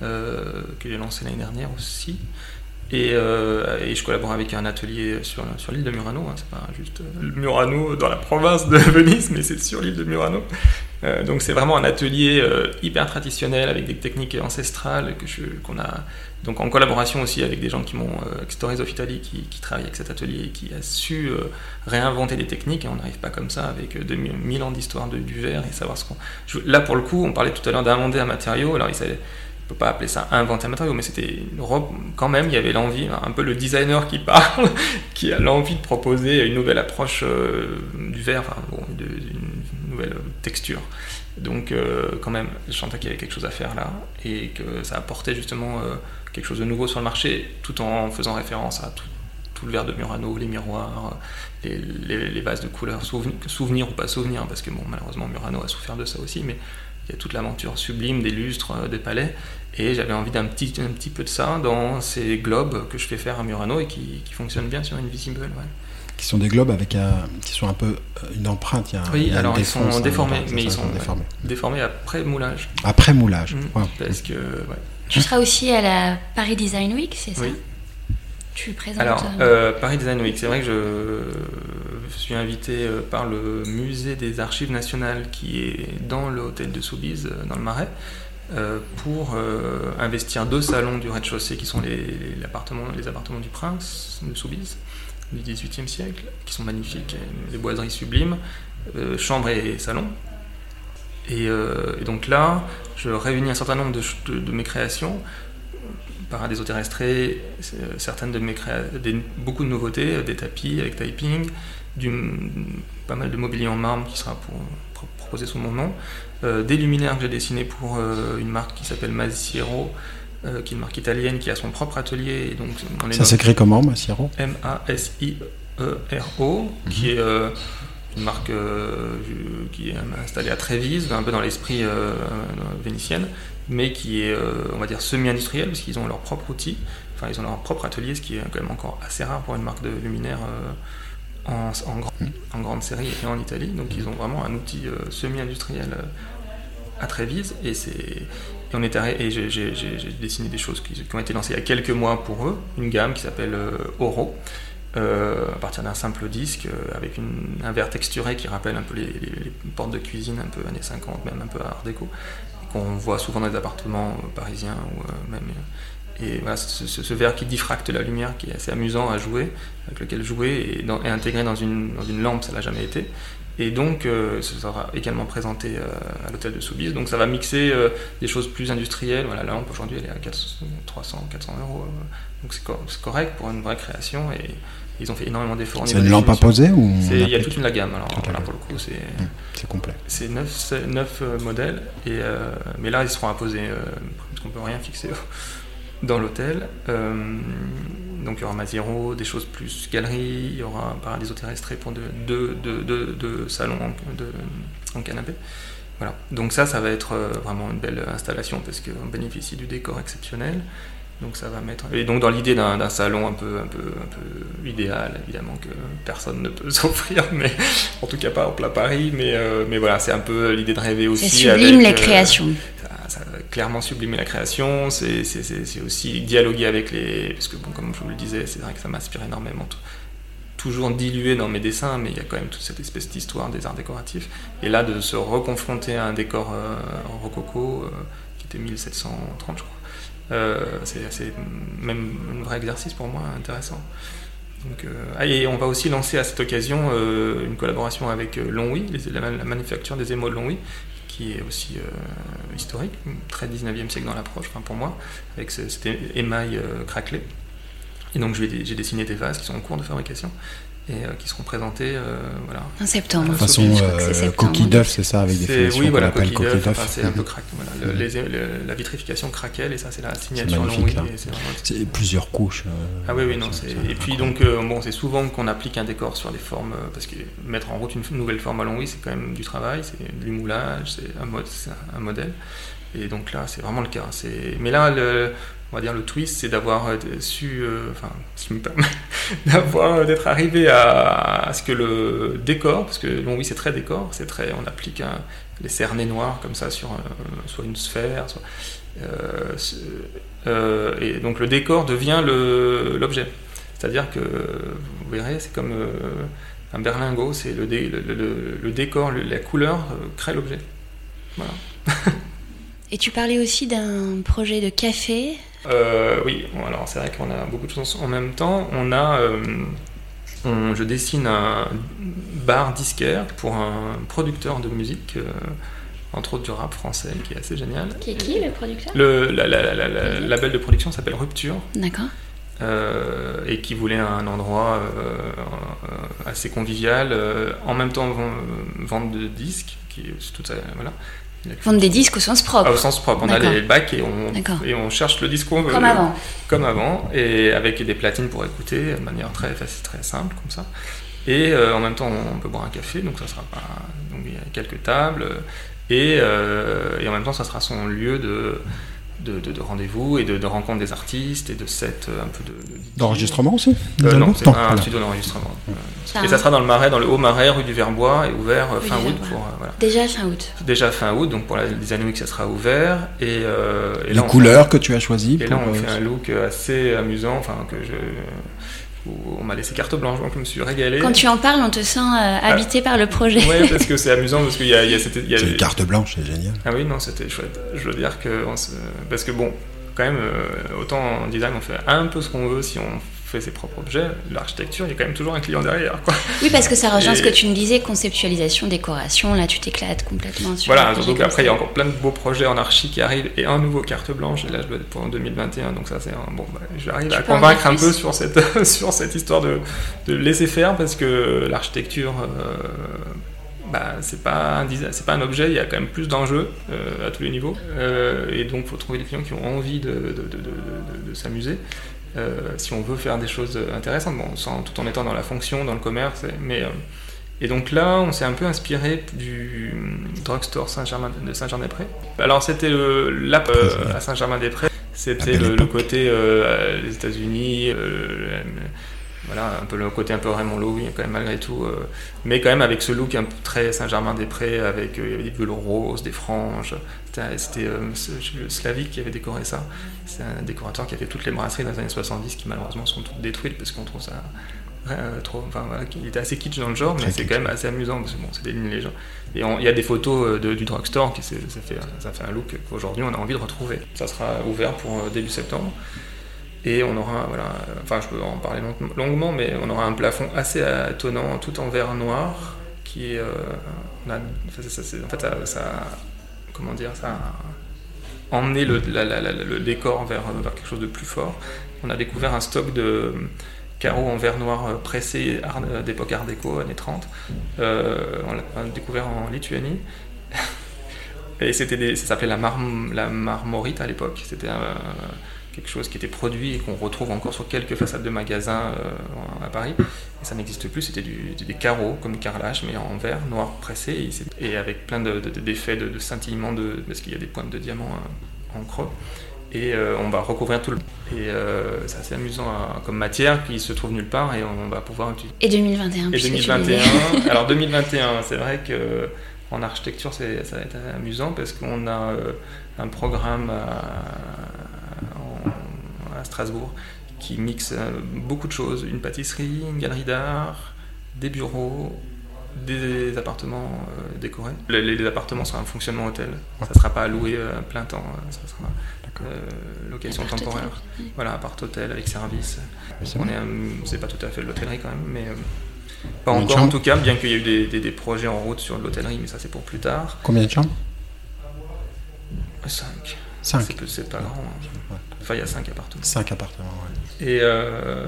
que j'ai lancé l'année dernière aussi. Et, je collabore avec un atelier sur, sur l'île de Murano, hein, c'est pas juste Murano dans la province de [laughs] Venise, mais c'est sur l'île de Murano. Euh, donc c'est vraiment un atelier euh, hyper traditionnel avec des techniques ancestrales que qu'on a donc en collaboration aussi avec des gens qui m'ont euh, Stories qui, qui travaillent avec cet atelier et qui a su euh, réinventer des techniques et on n'arrive pas comme ça avec 2000 ans d'histoire du verre et savoir ce qu'on là pour le coup on parlait tout à l'heure d'inventer un matériau. Alors il on peut pas appeler ça inventer un matériau, mais c'était une robe, quand même, il y avait l'envie, un peu le designer qui parle, [laughs] qui a l'envie de proposer une nouvelle approche euh, du verre, une nouvelle texture. Donc, euh, quand même, je sentais qu'il y avait quelque chose à faire là, et que ça apportait justement euh, quelque chose de nouveau sur le marché, tout en faisant référence à tout, le verre de Murano, les miroirs, les, les, vases de couleurs, souvenir, souvenir, ou pas souvenir, parce que malheureusement, Murano a souffert de ça aussi, mais il y a toute l'aventure sublime des lustres, euh, des palais, et j'avais envie d'un petit, un petit peu de ça dans ces globes que je fais faire à Murano et qui, qui fonctionnent bien sur Invisible. Ouais. Qui sont des globes avec un, qui sont un peu euh, une empreinte. Il y a, oui, il y a alors ils sont hein, déformés, mais ça, ils sont déformés. Après moulage. Après moulage. Mmh, ouais. Parce que, ouais. Tu seras aussi à la Paris Design Week, c'est ça? Oui. Tu présentes. Alors, euh, Paris Design Week, c'est vrai que je, je suis invité euh, par le musée des Archives nationales qui est dans le hôtel de Soubise, dans le Marais, euh, pour euh, investir deux salons du rez-de-chaussée qui sont les, appartements, les appartements du prince de Soubise du XVIIIe siècle, qui sont magnifiques, des boiseries sublimes, euh, chambre et salon. Et, euh, donc là, je réunis un certain nombre de, de, de mes créations par des eaux terrestrées, certaines de mes créations, beaucoup de nouveautés, des tapis avec typing, du, pas mal de mobilier en marbre qui sera pour, pour proposé sous mon nom, euh, des luminaires que j'ai dessinés pour euh, une marque qui s'appelle Masiero, qui est une marque italienne qui a son propre atelier. Et donc, Ça s'écrit comment, Masiero M-A-S-I E-R-O, qui est une marque qui est installée à Trévise, un peu dans l'esprit vénitienne, mais qui est, on va dire, semi-industrielle, parce qu'ils ont leur propre outil, enfin ils ont leur propre atelier, ce qui est quand même encore assez rare pour une marque de luminaire en, en, grande série et en Italie. Donc ils ont vraiment un outil semi-industriel à Trévise et c'est et on est et j'ai dessiné des choses qui, ont été lancées il y a quelques mois pour eux, une gamme qui s'appelle euh, Oro, euh, à partir d'un simple disque euh, avec un verre texturé qui rappelle un peu les, portes de cuisine un peu années 50, même un peu art déco, qu'on voit souvent dans les appartements parisiens ou même. Et voilà, ce, verre qui diffracte la lumière, qui est assez amusant à jouer, avec lequel jouer et, intégré dans une, dans une lampe, ça l'a jamais été. Et donc, euh, ça sera également présenté euh, à l'hôtel de Soubise. Donc, ça va mixer euh, des choses plus industrielles. Voilà, la lampe aujourd'hui, elle est à 300, 400 euros. donc, c'est correct pour une vraie création. Et ils ont fait énormément d'efforts. C'est une lampe à poser ou Il y a toute une la gamme. Alors, là, pour le coup, c'est c'est complet. C'est 9, modèles. Et, mais là, ils seront à poser parce qu'on ne peut rien fixer dans l'hôtel. Donc il y aura Maziro, des choses plus galerie, il y aura un paradis terrestre pour deux, salons en, canapé. Voilà. Donc ça, ça va être euh, vraiment une belle installation parce qu'on bénéficie du décor exceptionnel. Donc ça va mettre. Et donc dans l'idée d'un salon un peu, un, peu, un peu idéal, évidemment que personne ne peut [laughs] s'offrir, mais en tout cas pas en plein Paris. Mais, euh, mais voilà, c'est un peu l'idée de rêver aussi. C'est sublime les euh, créations clairement sublimer la création, c'est aussi dialoguer avec les... Parce que bon, comme je vous le disais, c'est vrai que ça m'inspire énormément. Toujours dilué dans mes dessins, mais il y a quand même toute cette espèce d'histoire des arts décoratifs. Et là, de se reconfronter à un décor euh, rococo, euh, qui était 1730, je crois, euh, c'est même un vrai exercice pour moi intéressant. Ah, et on va aussi lancer à cette occasion une collaboration avec Longwy, la, manufacture des émaux de Longwy, qui est aussi euh, historique, très 19e siècle dans l'approche, enfin pour moi, avec cet émail euh, craquelé. Et donc j'ai dessiné des vases qui sont en cours de fabrication et euh, qui seront présentés euh, voilà, en septembre. De façon euh, coquille d'œuf, c'est ça, avec des finitions Oui, voilà, coquille d'œuf. c'est un peu craque. Voilà. la vitrification craquelle et ça, c'est la signature Louis. C'est plusieurs couches. ah oui, oui, non. Et puis donc, bon, c'est souvent qu'on applique un décor sur des formes, parce que mettre en route une nouvelle forme à Longwy, c'est quand même du travail, c'est du moulage, c'est un, mode, un modèle. Et donc là, c'est vraiment le cas. Mais là, le, on va dire le twist, c'est d'avoir euh, su, euh, enfin, si me permet, [laughs] d'avoir euh, d'être arrivé à, ce que le décor, parce que bon oui c'est très décor, c'est très, on applique les cernets noirs comme ça sur soit une sphère, soit, et donc le décor devient l'objet. C'est-à-dire que vous verrez, c'est comme un berlingot, c'est le, le, le, décor, la couleur crée l'objet. Voilà. [laughs] Et tu parlais aussi d'un projet de café euh, Oui, alors c'est vrai qu'on a beaucoup de choses en même temps. On a, euh, je dessine un bar disquaire pour un producteur de musique. Euh, entre autres du rap français, qui est assez génial. Qui est qui le producteur? Le la, label de production s'appelle Rupture. D'accord. et qui voulait un endroit assez convivial, en même temps vente de disques, qui est tout ça, voilà, Vendre des disques au sens propre. Ah, au sens propre. On a les bacs et on, et on cherche le disque qu'on veut. Comme avant. Comme avant. Et avec des platines pour écouter de manière très facile, très simple, comme ça. Et euh, en même temps, on peut boire un café, donc ça sera pas. Donc il y a quelques tables. Et, euh, et en même temps, ça sera son lieu de de, rendez-vous et de, rencontre des artistes et de set euh, un peu de. D'enregistrement aussi euh, Non, c'est un studio d'enregistrement. Et ça sera dans le Marais, dans le Haut Marais, rue du Verbois, et ouvert euh, fin août. Pour, voilà. Déjà fin août. Déjà fin août, donc pour la Design Week, ça sera ouvert. Et, et Les couleurs que tu as choisies Et là, on fait un look assez amusant, enfin, que je on m'a laissé carte blanche, donc je me suis régalé. Quand tu en parles, on te sent euh, habité par le projet. Oui, parce que [laughs] c'est amusant, parce qu'il y a, y a cette... une carte blanche, c'est génial. Ah oui, non, c'était chouette. Je veux dire que... Parce que bon, quand même, euh, autant en design, on fait un peu ce qu'on veut si on fait ses propres objets, l'architecture, il y a quand même toujours un client derrière. Quoi. Oui, parce que ça rejoint ce que tu nous disais, conceptualisation, décoration, là tu t'éclates complètement sur Voilà, donc après il y a encore plein de beaux projets en archi qui arrivent et un nouveau carte blanche, et là je dois être pour 2021, donc ça c'est un... Bon, bah, j'arrive à convaincre un peu sur cette, [laughs] sur cette histoire de, de laisser faire parce que l'architecture... Euh, bah, c'est pas un c'est pas un objet, il y a quand même plus d'enjeux euh, à tous les niveaux, euh, et donc il faut trouver des clients qui ont envie de, de, de, de s'amuser. Si on veut faire des choses intéressantes, bon, sans, tout en étant dans la fonction, dans le commerce, mais et donc là, on s'est un peu inspiré du drugstore Saint-Germain de Saint-Germain-des-Prés. Alors c'était l'app à Saint-Germain-des-Prés, c'était le, côté les États-Unis, voilà, un peu le côté un peu Raymond Loewy quand même malgré tout, euh, mais quand même avec ce look un peu très Saint-Germain-des-Prés, avec euh, des velours roses, des franges. C'était euh, Slavic qui avait décoré ça. C'est un décorateur qui a fait toutes les brasseries dans les années 70 qui malheureusement sont toutes détruites parce qu'on trouve ça trop. Enfin voilà, il était assez kitsch dans le genre, mais c'est quand même assez amusant parce que bon, c'est des lignes légères. Et il y a des photos de, du drugstore qui ça fait, ça fait un look qu'aujourd'hui on a envie de retrouver. Ça sera ouvert pour début septembre. Et on aura, voilà, enfin je peux en parler longuement, mais on aura un plafond assez étonnant, tout en verre noir, qui euh, en fait, ça, comment dire, ça a emmené le, décor vers, vers, quelque chose de plus fort. On a découvert un stock de carreaux en verre noir pressé d'époque Art déco, années 30. Euh, on l'a découvert en Lituanie. [laughs] Et c'était ça s'appelait la, la marmorite à l'époque. C'était quelque chose qui était produit et qu'on retrouve encore sur quelques façades de magasins euh, à Paris. Et ça n'existe plus, c'était des carreaux comme carrelage, mais en verre, noir pressé, et, avec plein d'effets de, de, de, scintillement, de, parce qu'il y a des pointes de diamant euh, en creux. Et euh, on va recouvrir tout le. Et c'est assez amusant comme matière qui se trouve nulle part et on va pouvoir utiliser. Et 2021. Et 2021. [laughs] alors 2021, c'est vrai que en architecture, ça va être amusant parce qu'on a un programme à Strasbourg, qui mixe euh, beaucoup de choses, une pâtisserie, une galerie d'art, des bureaux, des appartements euh, décorés. Les, appartements seront un fonctionnement hôtel, ça ne sera pas loué euh, à plein temps, ça sera location temporaire. Voilà, appart-hôtel avec service. C'est pas tout à fait de l'hôtellerie quand même, mais pas encore en tout cas, bien qu'il y ait eu des, des, projets en route sur l'hôtellerie, mais ça c'est pour plus tard. Combien de chambres? 5. 5 C'est pas grand. Hein. Enfin, il y a 5 appartements. 5 appartements, ouais. Et, euh,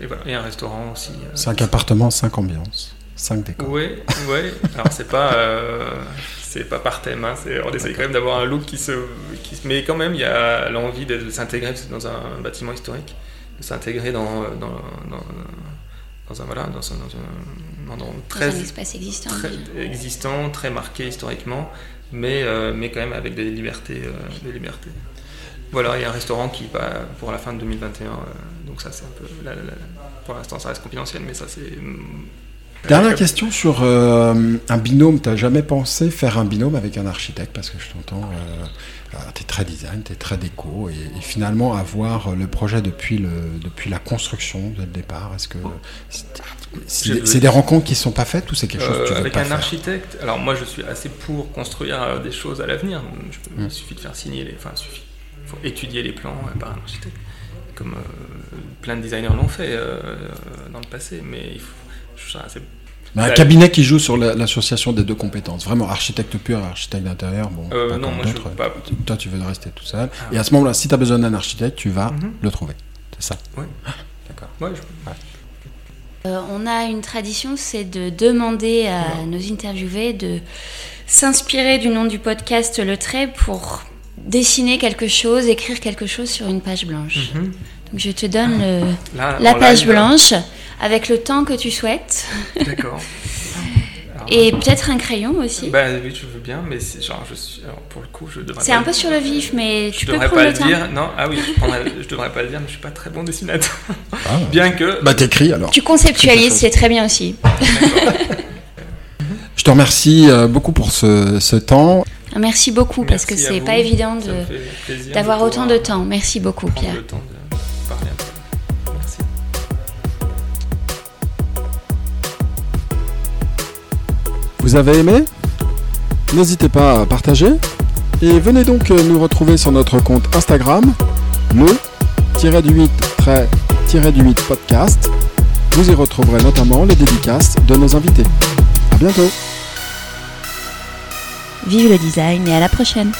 et voilà, et un restaurant aussi. 5 euh, appartements, 5 ambiances. 5 décors. Oui, oui. Alors, c'est pas, euh, c'est pas par thème. Hein, on essaye quand même d'avoir un look qui se, qui Mais quand même, il y a l'envie de, s'intégrer dans un bâtiment historique, de s'intégrer dans, dans, dans, dans, un, voilà, dans, un, dans un très. Un espace existant. Très, existant, très marqué historiquement, mais, euh, mais quand même avec des libertés. Euh, des libertés. Voilà, il y a un restaurant qui va pour la fin de 2021. Euh, donc ça, c'est un peu... pour l'instant, ça reste confidentiel, mais ça, c'est... Mm, Dernière question sur euh, un binôme. Tu n'as jamais pensé faire un binôme avec un architecte? Parce que je t'entends, euh, tu es très design, tu es très déco. Et, finalement, avoir le projet depuis, le, depuis la construction dès le départ, est-ce que c'est des rencontres qui ne sont pas faites ou c'est quelque chose que tu veux Avec un architecte, alors moi je suis assez pour construire des choses à l'avenir. Il mmh. suffit de faire signer les. Enfin, il suffit étudier les plans par un architecte, comme euh, plein de designers l'ont fait euh, dans le passé. Mais il faut, un cabinet qui joue sur l'association des deux compétences, vraiment architecte pur et architecte d'intérieur, bon, euh, non, moi je pas... Toi, tu veux rester tout seul. Ah. Et à ce moment-là, si tu as besoin d'un architecte, tu vas mhm. le trouver. C'est ça Oui, [gasps] d'accord. Ouais, on a une tradition, c'est de demander à nos interviewés de s'inspirer du nom du podcast Le Trait pour dessiner quelque chose, écrire quelque chose sur une page blanche. Mhm. Donc je te donne la page blanche avec le temps que tu souhaites. D'accord. [laughs] Et peut-être un crayon aussi. Bah oui, je veux bien, mais genre je suis pour le coup je devrais. C'est un peu sur le vif, mais tu peux prendre pas le, temps. dire. Non, ah oui, je, devrais pas le dire, mais je suis pas très bon dessinateur. Ah. bien que. Bah t'écris alors. Tu conceptualises, c'est très bien aussi. je te remercie euh, beaucoup pour ce, ce temps. Merci beaucoup parce que c'est pas évident d'avoir autant de temps. Merci beaucoup Pierre. Vous avez aimé? N'hésitez pas à partager et venez donc nous retrouver sur notre compte Instagram le-du-8 8 podcast. Vous y retrouverez notamment les dédicaces de nos invités. À bientôt Vive le design et à la prochaine